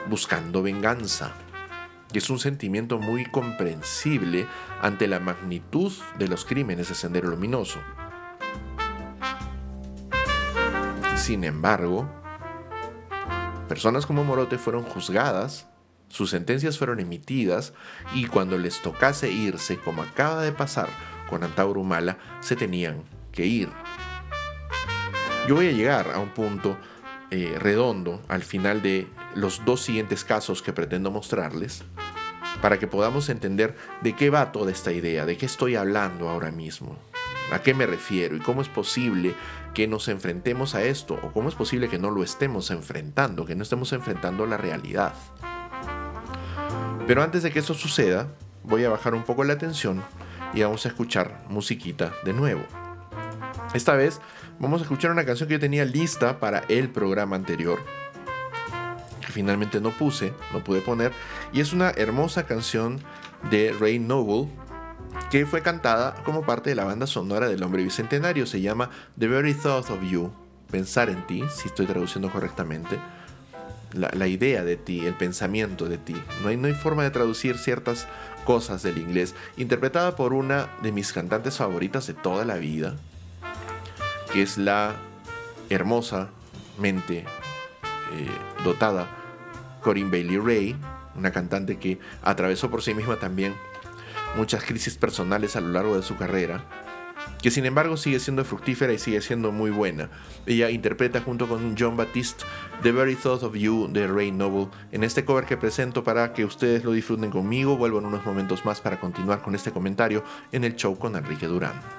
A: buscando venganza y es un sentimiento muy comprensible ante la magnitud de los crímenes de Sendero Luminoso. Sin embargo, personas como Morote fueron juzgadas, sus sentencias fueron emitidas y cuando les tocase irse, como acaba de pasar con Antauro Humala, se tenían ir. Yo voy a llegar a un punto eh, redondo al final de los dos siguientes casos que pretendo mostrarles para que podamos entender de qué va toda esta idea, de qué estoy hablando ahora mismo, a qué me refiero y cómo es posible que nos enfrentemos a esto o cómo es posible que no lo estemos enfrentando, que no estemos enfrentando la realidad. Pero antes de que eso suceda, voy a bajar un poco la tensión y vamos a escuchar musiquita de nuevo. Esta vez vamos a escuchar una canción que yo tenía lista para el programa anterior, que finalmente no puse, no pude poner, y es una hermosa canción de Ray Noble que fue cantada como parte de la banda sonora del Hombre Bicentenario. Se llama The Very Thought of You, pensar en ti, si estoy traduciendo correctamente. La, idea de ti, el pensamiento de ti. No hay, no hay forma de traducir ciertas cosas del inglés. Interpretada por una de mis cantantes favoritas de toda la vida, que es la hermosa mente eh, dotada Corinne Bailey Ray, una cantante que atravesó por sí misma también muchas crisis personales a lo largo de su carrera, que sin embargo sigue siendo fructífera y sigue siendo muy buena. Ella interpreta junto con John Baptiste The Very Thought of You de Ray Noble en este cover que presento para que ustedes lo disfruten conmigo. Vuelvo en unos momentos más para continuar con este comentario en el show con Enrique Durán.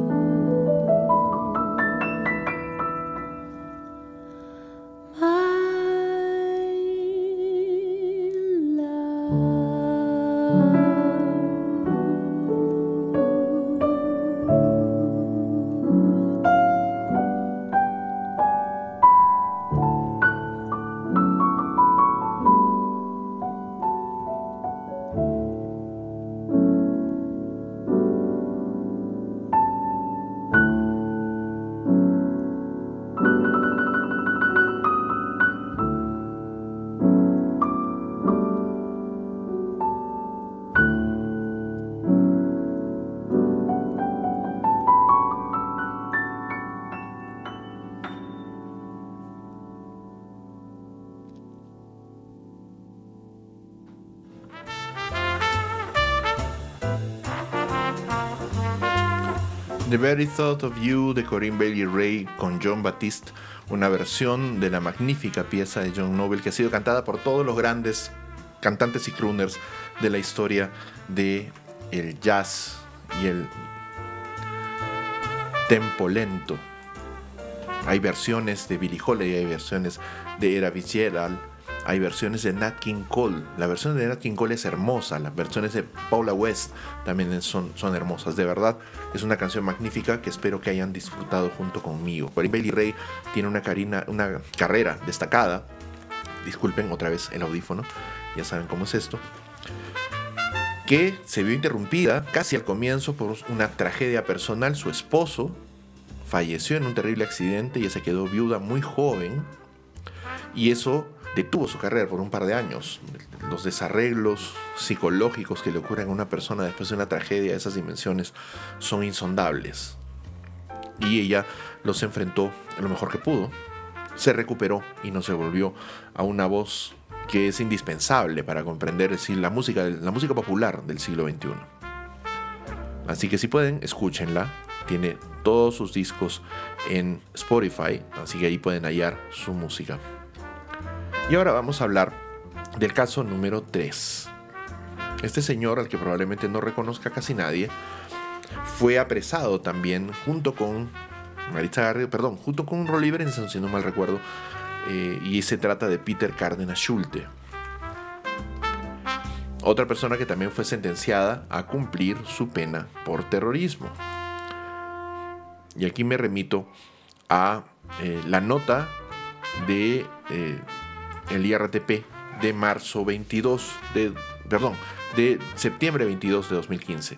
A: de Corinne Bailey Ray con John Baptiste, una versión de la magnífica pieza de John Noble que ha sido cantada por todos los grandes cantantes y crooners de la historia de el jazz y el tempo lento. Hay versiones de Billie Holiday, hay versiones de Era Fitzgerald, hay versiones de Nat King Cole. La versión de Nat King Cole es hermosa. Las versiones de Paula West también son, son hermosas. De verdad, es una canción magnífica que espero que hayan disfrutado junto conmigo. Bailey Ray tiene una, una carrera destacada. Disculpen otra vez el audífono. Ya saben cómo es esto. Que se vio interrumpida casi al comienzo por una tragedia personal. Su esposo falleció en un terrible accidente y se quedó viuda muy joven. Y eso detuvo su carrera por un par de años. Los desarreglos psicológicos que le ocurren a una persona después de una tragedia de esas dimensiones son insondables. Y ella los enfrentó lo mejor que pudo. Se recuperó y no se volvió a una voz que es indispensable para comprender la, música, la música popular del siglo XXI. Así que si pueden, escúchenla. Tiene todos sus discos en Spotify, así que ahí pueden hallar su música. Y ahora vamos a hablar del caso número 3. Este señor, al que probablemente no reconozca casi nadie, fue apresado también junto con Maritza Garrido, perdón, junto con Rolly Brenson, si no mal recuerdo, eh, y se trata de Peter Cárdenas Schulte. Otra persona que también fue sentenciada a cumplir su pena por terrorismo. Y aquí me remito a eh, la nota de eh, el IRTP de marzo 22, de, perdón, de septiembre 22 de 2015.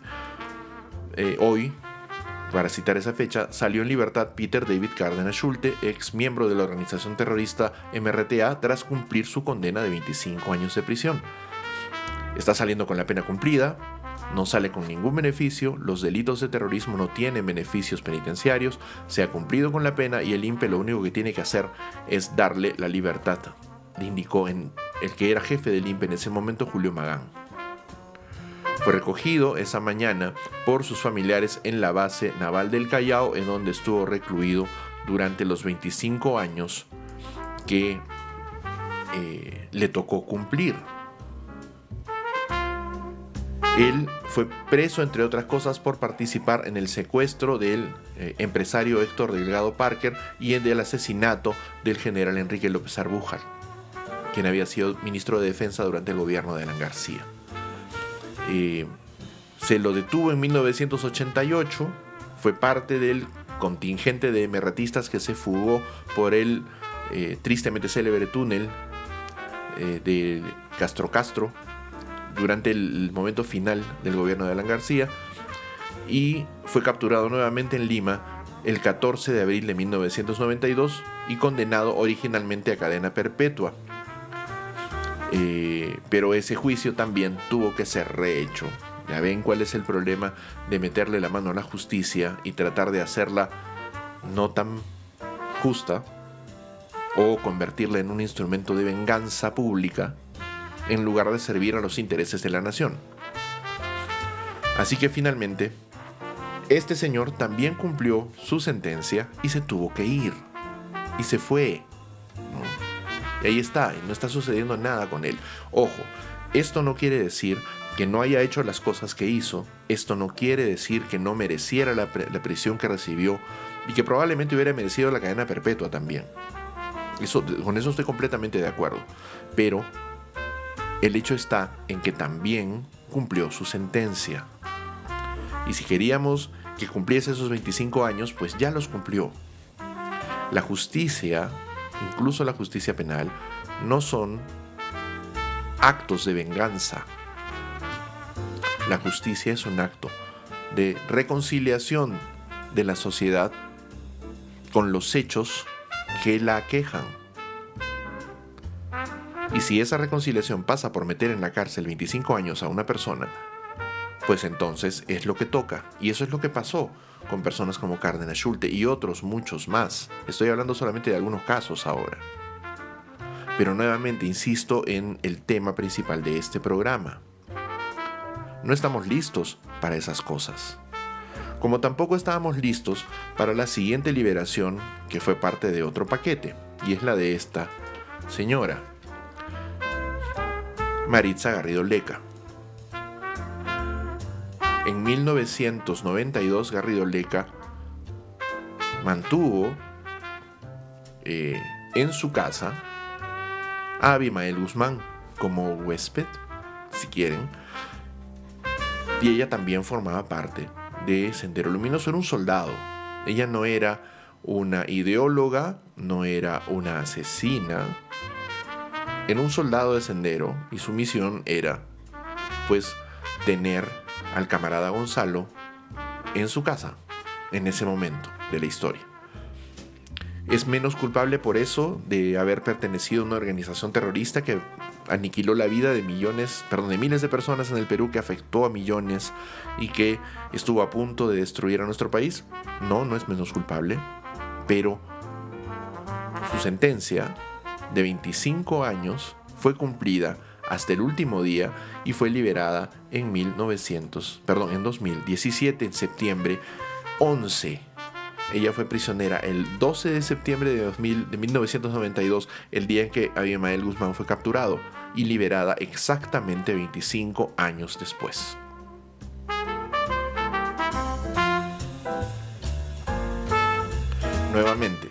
A: Eh, hoy, para citar esa fecha, salió en libertad Peter David Cárdenas Schulte, ex miembro de la organización terrorista MRTA, tras cumplir su condena de 25 años de prisión. Está saliendo con la pena cumplida, no sale con ningún beneficio, los delitos de terrorismo no tienen beneficios penitenciarios, se ha cumplido con la pena y el INPE lo único que tiene que hacer es darle la libertad le indicó en el que era jefe del INPE en ese momento, Julio Magán. Fue recogido esa mañana por sus familiares en la base naval del Callao, en donde estuvo recluido durante los 25 años que eh, le tocó cumplir. Él fue preso, entre otras cosas, por participar en el secuestro del eh, empresario Héctor Delgado Parker y en el asesinato del general Enrique López Arbújar, quien había sido ministro de Defensa durante el gobierno de Alan García. Eh, se lo detuvo en 1988, fue parte del contingente de emerratistas que se fugó por el eh, tristemente célebre túnel de Castro Castro durante el momento final del gobierno de Alan García y fue capturado nuevamente en Lima el 14 de abril de 1992 y condenado originalmente a cadena perpetua. Eh, pero ese juicio también tuvo que ser rehecho. Ya ven cuál es el problema de meterle la mano a la justicia y tratar de hacerla no tan justa o convertirla en un instrumento de venganza pública en lugar de servir a los intereses de la nación. Así que finalmente, este señor también cumplió su sentencia y se tuvo que ir. Y se fue. Y ahí está, y no está sucediendo nada con él. Ojo, esto no quiere decir que no haya hecho las cosas que hizo, esto no quiere decir que no mereciera la, prisión que recibió y que probablemente hubiera merecido la cadena perpetua también. Eso, con eso estoy completamente de acuerdo. Pero el hecho está en que también cumplió su sentencia. Y si queríamos que cumpliese esos 25 años, pues ya los cumplió. La justicia, incluso la justicia penal, no son actos de venganza. La justicia es un acto de reconciliación de la sociedad con los hechos que la aquejan. Y si esa reconciliación pasa por meter en la cárcel 25 años a una persona, pues entonces es lo que toca. Y eso es lo que pasó con personas como Cárdenas Schulte y otros muchos más. Estoy hablando solamente de algunos casos ahora. Pero nuevamente insisto en el tema principal de este programa. No estamos listos para esas cosas. Como tampoco estábamos listos para la siguiente liberación que fue parte de otro paquete, y es la de esta señora, Maritza Garrido Leca. En 1992 Garrido Leca mantuvo eh, en su casa a Abimael Guzmán como huésped, si quieren, y ella también formaba parte de Sendero Luminoso, era un soldado. Ella no era una ideóloga, no era una asesina, en un soldado de sendero y su misión era, pues, tener al camarada Gonzalo en su casa en ese momento de la historia. Es menos culpable por eso de haber pertenecido a una organización terrorista que aniquiló la vida de millones, perdón, de miles de personas en el Perú, que afectó a millones y que estuvo a punto de destruir a nuestro país. No, no es menos culpable, pero su sentencia de 25 años fue cumplida hasta el último día y fue liberada en 1900, perdón, en 2017, en septiembre 11. Ella fue prisionera el 12 de septiembre de, 2000, de 1992, el día en que Abimael Guzmán fue capturado, y liberada exactamente 25 años después. Nuevamente,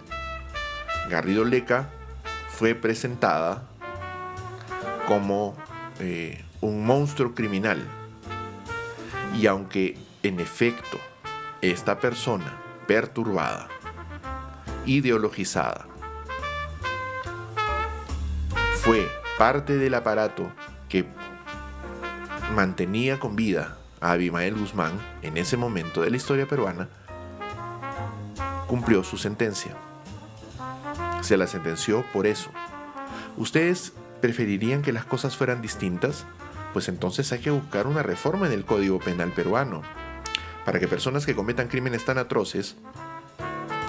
A: Garrido Leca fue presentada como eh, un monstruo criminal. Y aunque en efecto esta persona perturbada, ideologizada, fue parte del aparato que mantenía con vida a Abimael Guzmán en ese momento de la historia peruana, cumplió su sentencia. Se la sentenció por eso. ¿Ustedes preferirían que las cosas fueran distintas? Pues entonces hay que buscar una reforma en el Código Penal peruano, para que personas que cometan crímenes tan atroces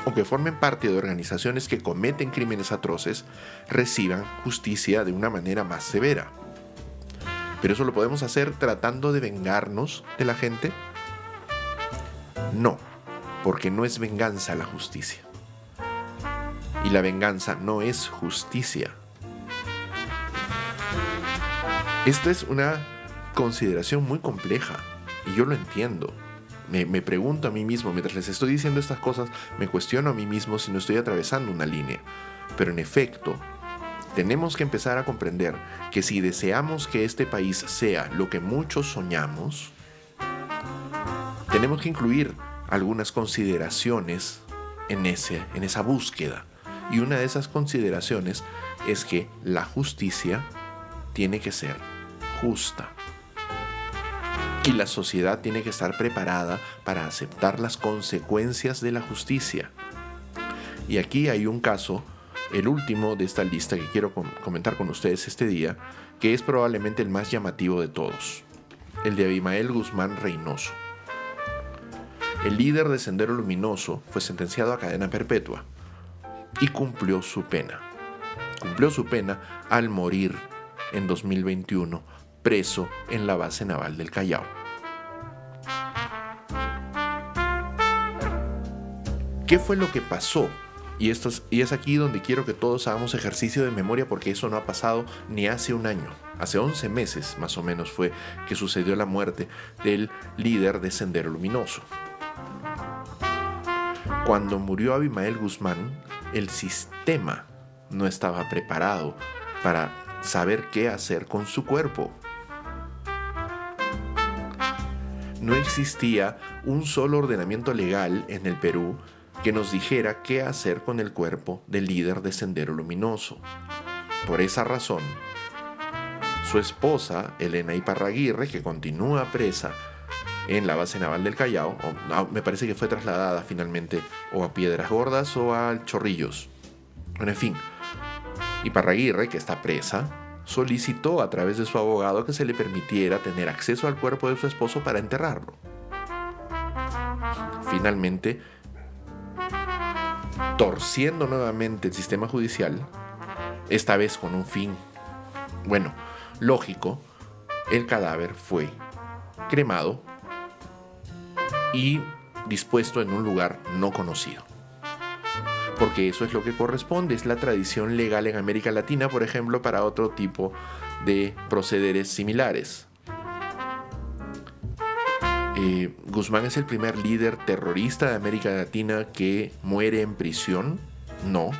A: o que formen parte de organizaciones que cometen crímenes atroces reciban justicia de una manera más severa. ¿Pero eso lo podemos hacer tratando de vengarnos de la gente? No, porque no es venganza la justicia. Y la venganza no es justicia. Esta es una consideración muy compleja y yo lo entiendo. Me, pregunto a mí mismo, mientras les estoy diciendo estas cosas, me cuestiono a mí mismo si no estoy atravesando una línea. Pero en efecto, tenemos que empezar a comprender que si deseamos que este país sea lo que muchos soñamos, tenemos que incluir algunas consideraciones en esa búsqueda. Y una de esas consideraciones es que la justicia tiene que ser justa. Y la sociedad tiene que estar preparada para aceptar las consecuencias de la justicia. Y aquí hay un caso, el último de esta lista que quiero comentar con ustedes este día, que es probablemente el más llamativo de todos, el de Abimael Guzmán Reynoso. El líder de Sendero Luminoso fue sentenciado a cadena perpetua y cumplió su pena. Cumplió su pena al morir en 2021 preso en la base naval del Callao. ¿Qué fue lo que pasó? Y, esto es, y es aquí donde quiero que todos hagamos ejercicio de memoria porque eso no ha pasado ni hace un año. Hace 11 meses más o menos fue que sucedió la muerte del líder de Sendero Luminoso. Cuando murió Abimael Guzmán, el sistema no estaba preparado para saber qué hacer con su cuerpo. No existía un solo ordenamiento legal en el Perú que nos dijera qué hacer con el cuerpo del líder de Sendero Luminoso. Por esa razón, su esposa, Elena Iparraguirre, que continúa presa en la base naval del Callao, me parece que fue trasladada finalmente o a Piedras Gordas o a Chorrillos. en fin, Iparraguirre, que está presa, solicitó a través de su abogado que se le permitiera tener acceso al cuerpo de su esposo para enterrarlo. Finalmente, torciendo nuevamente el sistema judicial, esta vez con un fin, bueno, lógico, el cadáver fue cremado y dispuesto en un lugar no conocido porque eso es lo que corresponde, es la tradición legal en América Latina, por ejemplo, para otro tipo de procederes similares. Eh, Guzmán es el primer líder terrorista de América Latina que muere en prisión. No.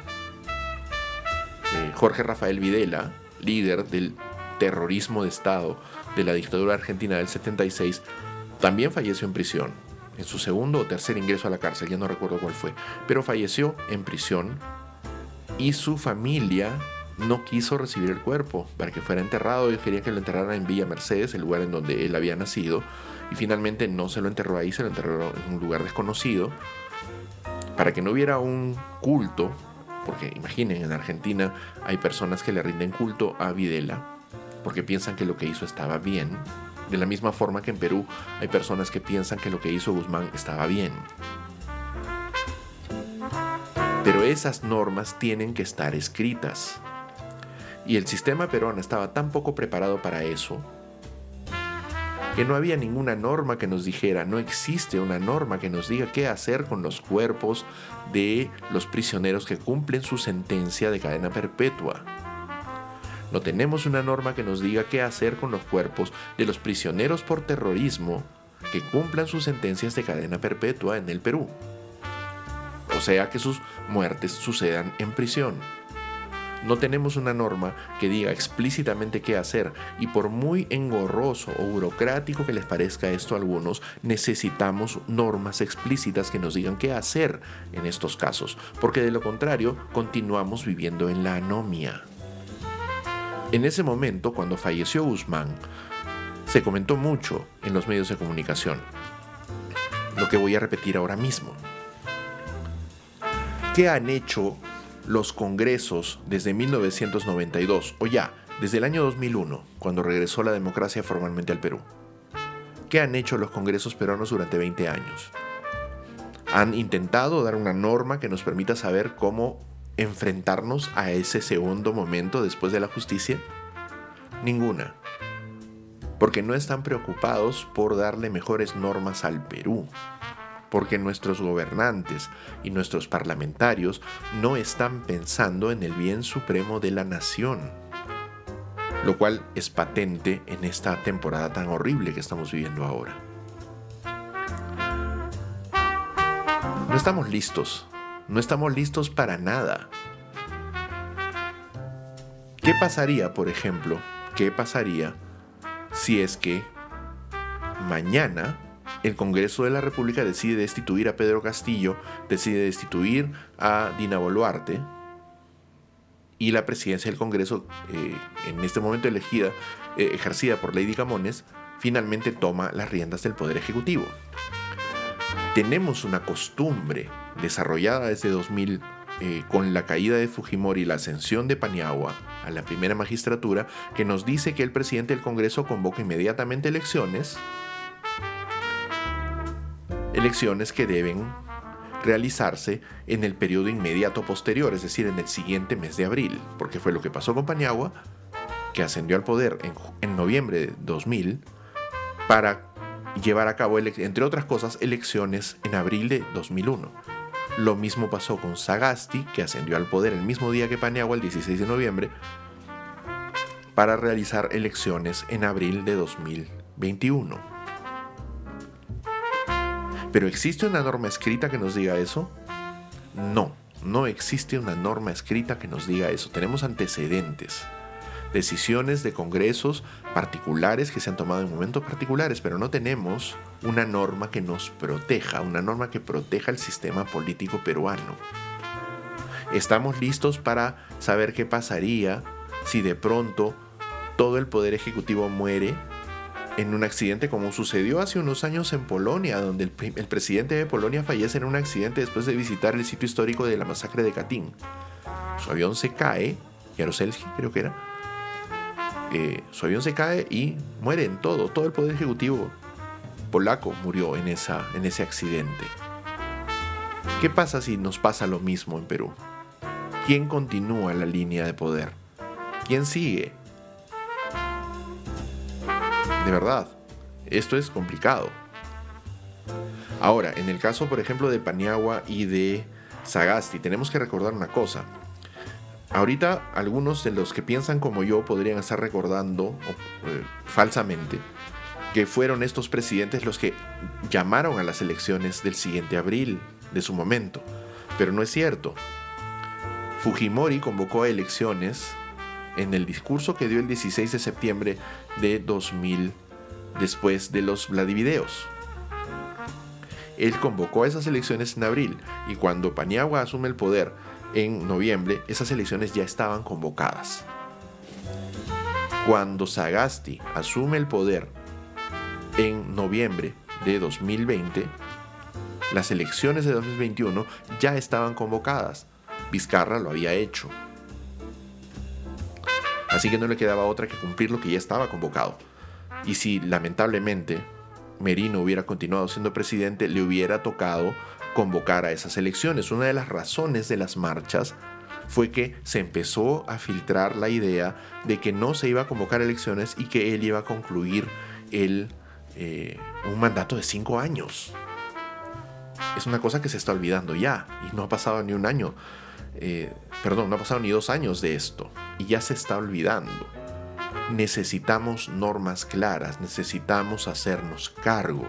A: Eh, Jorge Rafael Videla, líder del terrorismo de Estado de la dictadura argentina del 76, también falleció en prisión en su segundo o tercer ingreso a la cárcel, ya no recuerdo cuál fue, pero falleció en prisión y su familia no quiso recibir el cuerpo para que fuera enterrado. y quería que lo enterraran en Villa Mercedes, el lugar en donde él había nacido, y finalmente no se lo enterró ahí, se lo enterró en un lugar desconocido, para que no hubiera un culto, porque imaginen, en Argentina hay personas que le rinden culto a Videla, porque piensan que lo que hizo estaba bien, de la misma forma que en Perú hay personas que piensan que lo que hizo Guzmán estaba bien. Pero esas normas tienen que estar escritas. Y el sistema peruano estaba tan poco preparado para eso que no había ninguna norma que nos dijera, no existe una norma que nos diga qué hacer con los cuerpos de los prisioneros que cumplen su sentencia de cadena perpetua. No tenemos una norma que nos diga qué hacer con los cuerpos de los prisioneros por terrorismo que cumplan sus sentencias de cadena perpetua en el Perú. O sea que sus muertes sucedan en prisión. No tenemos una norma que diga explícitamente qué hacer y por muy engorroso o burocrático que les parezca esto a algunos, necesitamos normas explícitas que nos digan qué hacer en estos casos, porque de lo contrario continuamos viviendo en la anomia. En ese momento, cuando falleció Guzmán, se comentó mucho en los medios de comunicación, lo que voy a repetir ahora mismo. ¿Qué han hecho los congresos desde 1992, o ya, desde el año 2001, cuando regresó la democracia formalmente al Perú? ¿Qué han hecho los congresos peruanos durante 20 años? Han intentado dar una norma que nos permita saber cómo enfrentarnos a ese segundo momento después de la justicia? Ninguna. Porque no están preocupados por darle mejores normas al Perú. porque nuestros gobernantes y nuestros parlamentarios no están pensando en el bien supremo de la nación, lo cual es patente en esta temporada tan horrible que estamos viviendo ahora. No estamos listos, no estamos listos para nada. ¿Qué pasaría, por ejemplo, qué pasaría si es que mañana el Congreso de la República decide destituir a Pedro Castillo, decide destituir a Dina Boluarte y la presidencia del Congreso, eh, en este momento elegida, eh, ejercida por Lady Camones, finalmente toma las riendas del Poder Ejecutivo. Tenemos una costumbre desarrollada desde 2000 eh, con la caída de Fujimori y la ascensión de Paniagua a la primera magistratura, que nos dice que el presidente del Congreso convoca inmediatamente elecciones, elecciones que deben realizarse en el periodo inmediato posterior, es decir, en el siguiente mes de abril, porque fue lo que pasó con Paniagua, que ascendió al poder en, en noviembre de 2000, para llevar a cabo, entre otras cosas, elecciones en abril de 2001. Lo mismo pasó con Sagasti, que ascendió al poder el mismo día que Paniagua, el 16 de noviembre, para realizar elecciones en abril de 2021. ¿Pero existe una norma escrita que nos diga eso? No, no existe una norma escrita que nos diga eso. Tenemos antecedentes decisiones de congresos particulares que se han tomado en momentos particulares, pero no tenemos una norma que nos proteja, una norma que proteja el sistema político peruano. Estamos listos para saber qué pasaría si de pronto todo el poder ejecutivo muere en un accidente como sucedió hace unos años en Polonia, donde el, presidente de Polonia fallece en un accidente después de visitar el sitio histórico de la masacre de Katyn. Su avión se cae, Jaruzelski creo que era, eh, su avión se cae y muere en todo. Todo el poder ejecutivo polaco murió en, esa, en ese accidente. ¿Qué pasa si nos pasa lo mismo en Perú? ¿Quién continúa la línea de poder? ¿Quién sigue? De verdad, esto es complicado. Ahora, en el caso, por ejemplo, de Paniagua y de Sagasti, tenemos que recordar una cosa. Ahorita algunos de los que piensan como yo podrían estar recordando eh, falsamente que fueron estos presidentes los que llamaron a las elecciones del siguiente abril de su momento, pero no es cierto. Fujimori convocó a elecciones en el discurso que dio el 16 de septiembre de 2000 después de los Vladivideos. Él convocó a esas elecciones en abril y cuando Paniagua asume el poder en noviembre, esas elecciones ya estaban convocadas. Cuando Sagasti asume el poder en noviembre de 2020, las elecciones de 2021 ya estaban convocadas. Vizcarra lo había hecho. Así que no le quedaba otra que cumplir lo que ya estaba convocado. Y si lamentablemente Merino hubiera continuado siendo presidente, le hubiera tocado convocar a esas elecciones. Una de las razones de las marchas fue que se empezó a filtrar la idea de que no se iba a convocar elecciones y que él iba a concluir el, eh, un mandato de cinco años. Es una cosa que se está olvidando ya y no ha pasado ni un año, eh, perdón, no ha pasado ni dos años de esto y ya se está olvidando. Necesitamos normas claras, necesitamos hacernos cargo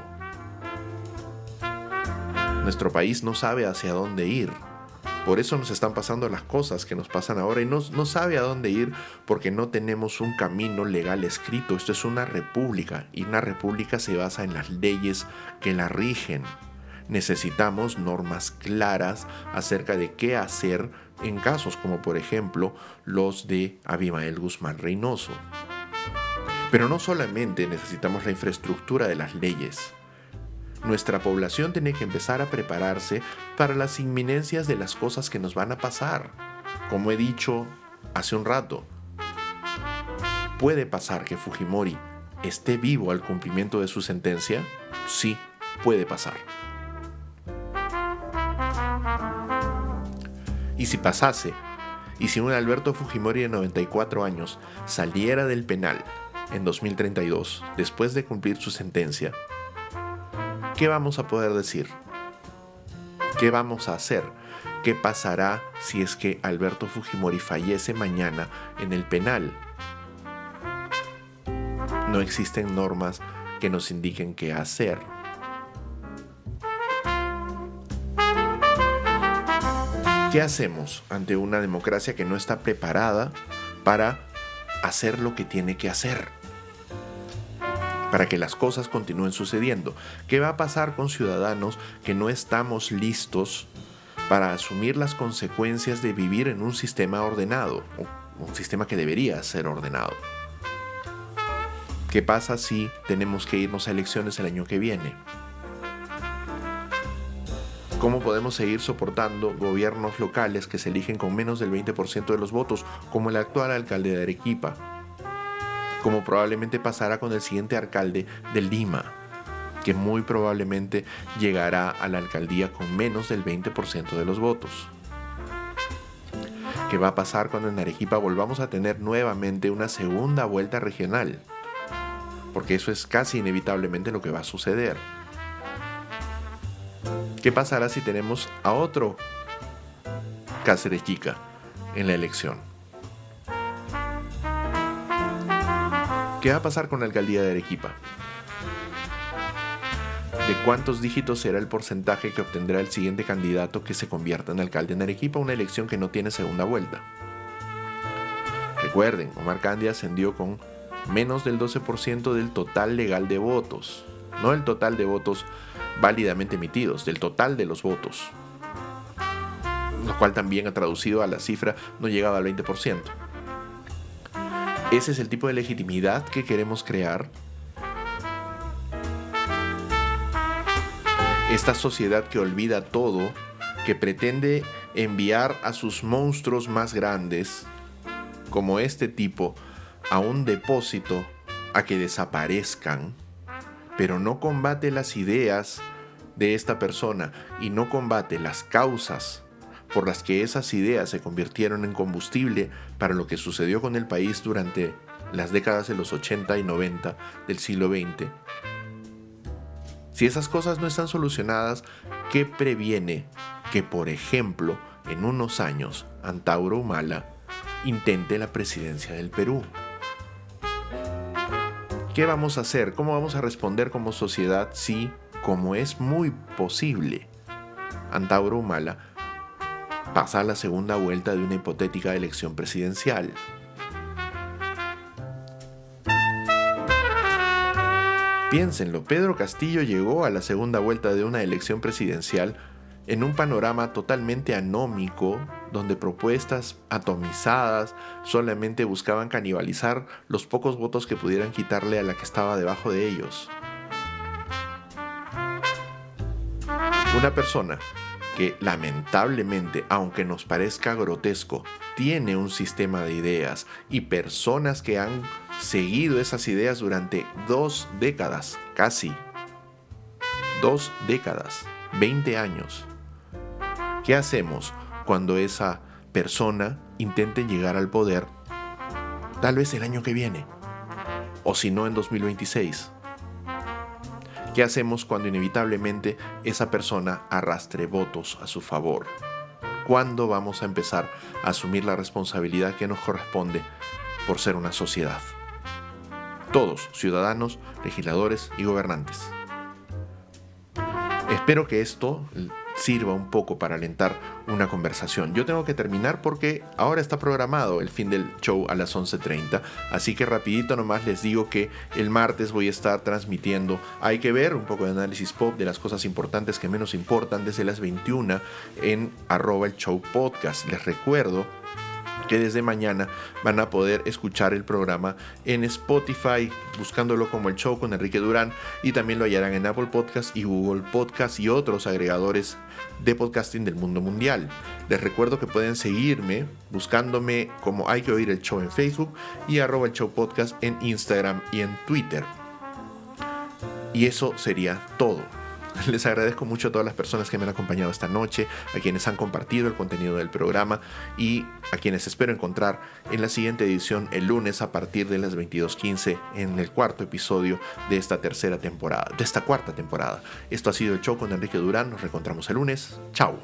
A: nuestro país no sabe hacia dónde ir. Por eso nos están pasando las cosas que nos pasan ahora y no, sabe a dónde ir porque no tenemos un camino legal escrito. Esto es una república y una república se basa en las leyes que la rigen. Necesitamos normas claras acerca de qué hacer en casos como por ejemplo los de Abimael Guzmán Reynoso. Pero no solamente necesitamos la infraestructura de las leyes, nuestra población tiene que empezar a prepararse para las inminencias de las cosas que nos van a pasar. Como he dicho hace un rato, ¿puede pasar que Fujimori esté vivo al cumplimiento de su sentencia? Sí, puede pasar. Y si pasase, y si un Alberto Fujimori de 94 años saliera del penal en 2032, después de cumplir su sentencia, ¿qué vamos a poder decir? ¿Qué vamos a hacer? ¿Qué pasará si es que Alberto Fujimori fallece mañana en el penal? No existen normas que nos indiquen qué hacer. ¿Qué hacemos ante una democracia que no está preparada para hacer lo que tiene que hacer? Para que las cosas continúen sucediendo. ¿Qué va a pasar con ciudadanos que no estamos listos para asumir las consecuencias de vivir en un sistema ordenado? Un sistema que debería ser ordenado. ¿Qué pasa si tenemos que irnos a elecciones el año que viene? ¿Cómo podemos seguir soportando gobiernos locales que se eligen con menos del 20% de los votos, como el actual alcalde de Arequipa? Como probablemente pasará con el siguiente alcalde de Lima, que muy probablemente llegará a la alcaldía con menos del 20% de los votos. ¿Qué va a pasar cuando en Arequipa volvamos a tener nuevamente una segunda vuelta regional? porque eso es casi inevitablemente lo que va a suceder. ¿Qué pasará si tenemos a otro Cáceres Chica en la elección? ¿Qué va a pasar con la alcaldía de Arequipa? ¿De cuántos dígitos será el porcentaje que obtendrá el siguiente candidato que se convierta en alcalde en Arequipa, una elección que no tiene segunda vuelta? Recuerden, Omar Candia ascendió con menos del 12% del total legal de votos, no el total de votos válidamente emitidos, del total de los votos, lo cual también ha traducido a la cifra no llegaba al 20%. Ese es el tipo de legitimidad que queremos crear. Esta sociedad que olvida todo, que pretende enviar a sus monstruos más grandes, como este tipo, a un depósito a que desaparezcan, pero no combate las ideas de esta persona y no combate las causas por las que esas ideas se convirtieron en combustible para lo que sucedió con el país durante las décadas de los 80 y 90 del siglo XX. Si esas cosas no están solucionadas, ¿qué previene que, por ejemplo, en unos años, Antauro Humala intente la presidencia del Perú? ¿Qué vamos a hacer? ¿Cómo vamos a responder como sociedad si, como es muy posible, Antauro Humala pasa a la segunda vuelta de una hipotética elección presidencial? Piénsenlo, Pedro Castillo llegó a la segunda vuelta de una elección presidencial en un panorama totalmente anómico, donde propuestas atomizadas solamente buscaban canibalizar los pocos votos que pudieran quitarle a la que estaba debajo de ellos. Una persona que lamentablemente, aunque nos parezca grotesco, tiene un sistema de ideas y personas que han seguido esas ideas durante dos décadas, casi. Dos décadas, 20 años. ¿Qué hacemos cuando esa persona intente llegar al poder tal vez el año que viene? O si no en 2026. ¿Qué hacemos cuando inevitablemente esa persona arrastre votos a su favor? ¿Cuándo vamos a empezar a asumir la responsabilidad que nos corresponde por ser una sociedad? Todos, ciudadanos, legisladores y gobernantes. Espero que esto sirva un poco para alentar una conversación. Yo tengo que terminar porque ahora está programado el fin del show a las 11.30, así que rapidito nomás les digo que el martes voy a estar transmitiendo, hay que ver un poco de análisis pop de las cosas importantes que menos importan desde las 21 en arroba el show podcast. Les recuerdo que desde mañana van a poder escuchar el programa en Spotify, buscándolo como el show con Enrique Durán, y también lo hallarán en Apple Podcast y Google Podcast y otros agregadores de podcasting del mundo mundial. Les recuerdo que pueden seguirme buscándome como hay que oír el show en Facebook y arroba el show podcast en Instagram y en Twitter. Y eso sería todo. Les agradezco mucho a todas las personas que me han acompañado esta noche, a quienes han compartido el contenido del programa y a quienes espero encontrar en la siguiente edición el lunes a partir de las 22.15 en el cuarto episodio de esta tercera temporada, de esta cuarta temporada. Esto ha sido el show con Enrique Durán. Nos reencontramos el lunes. Chao.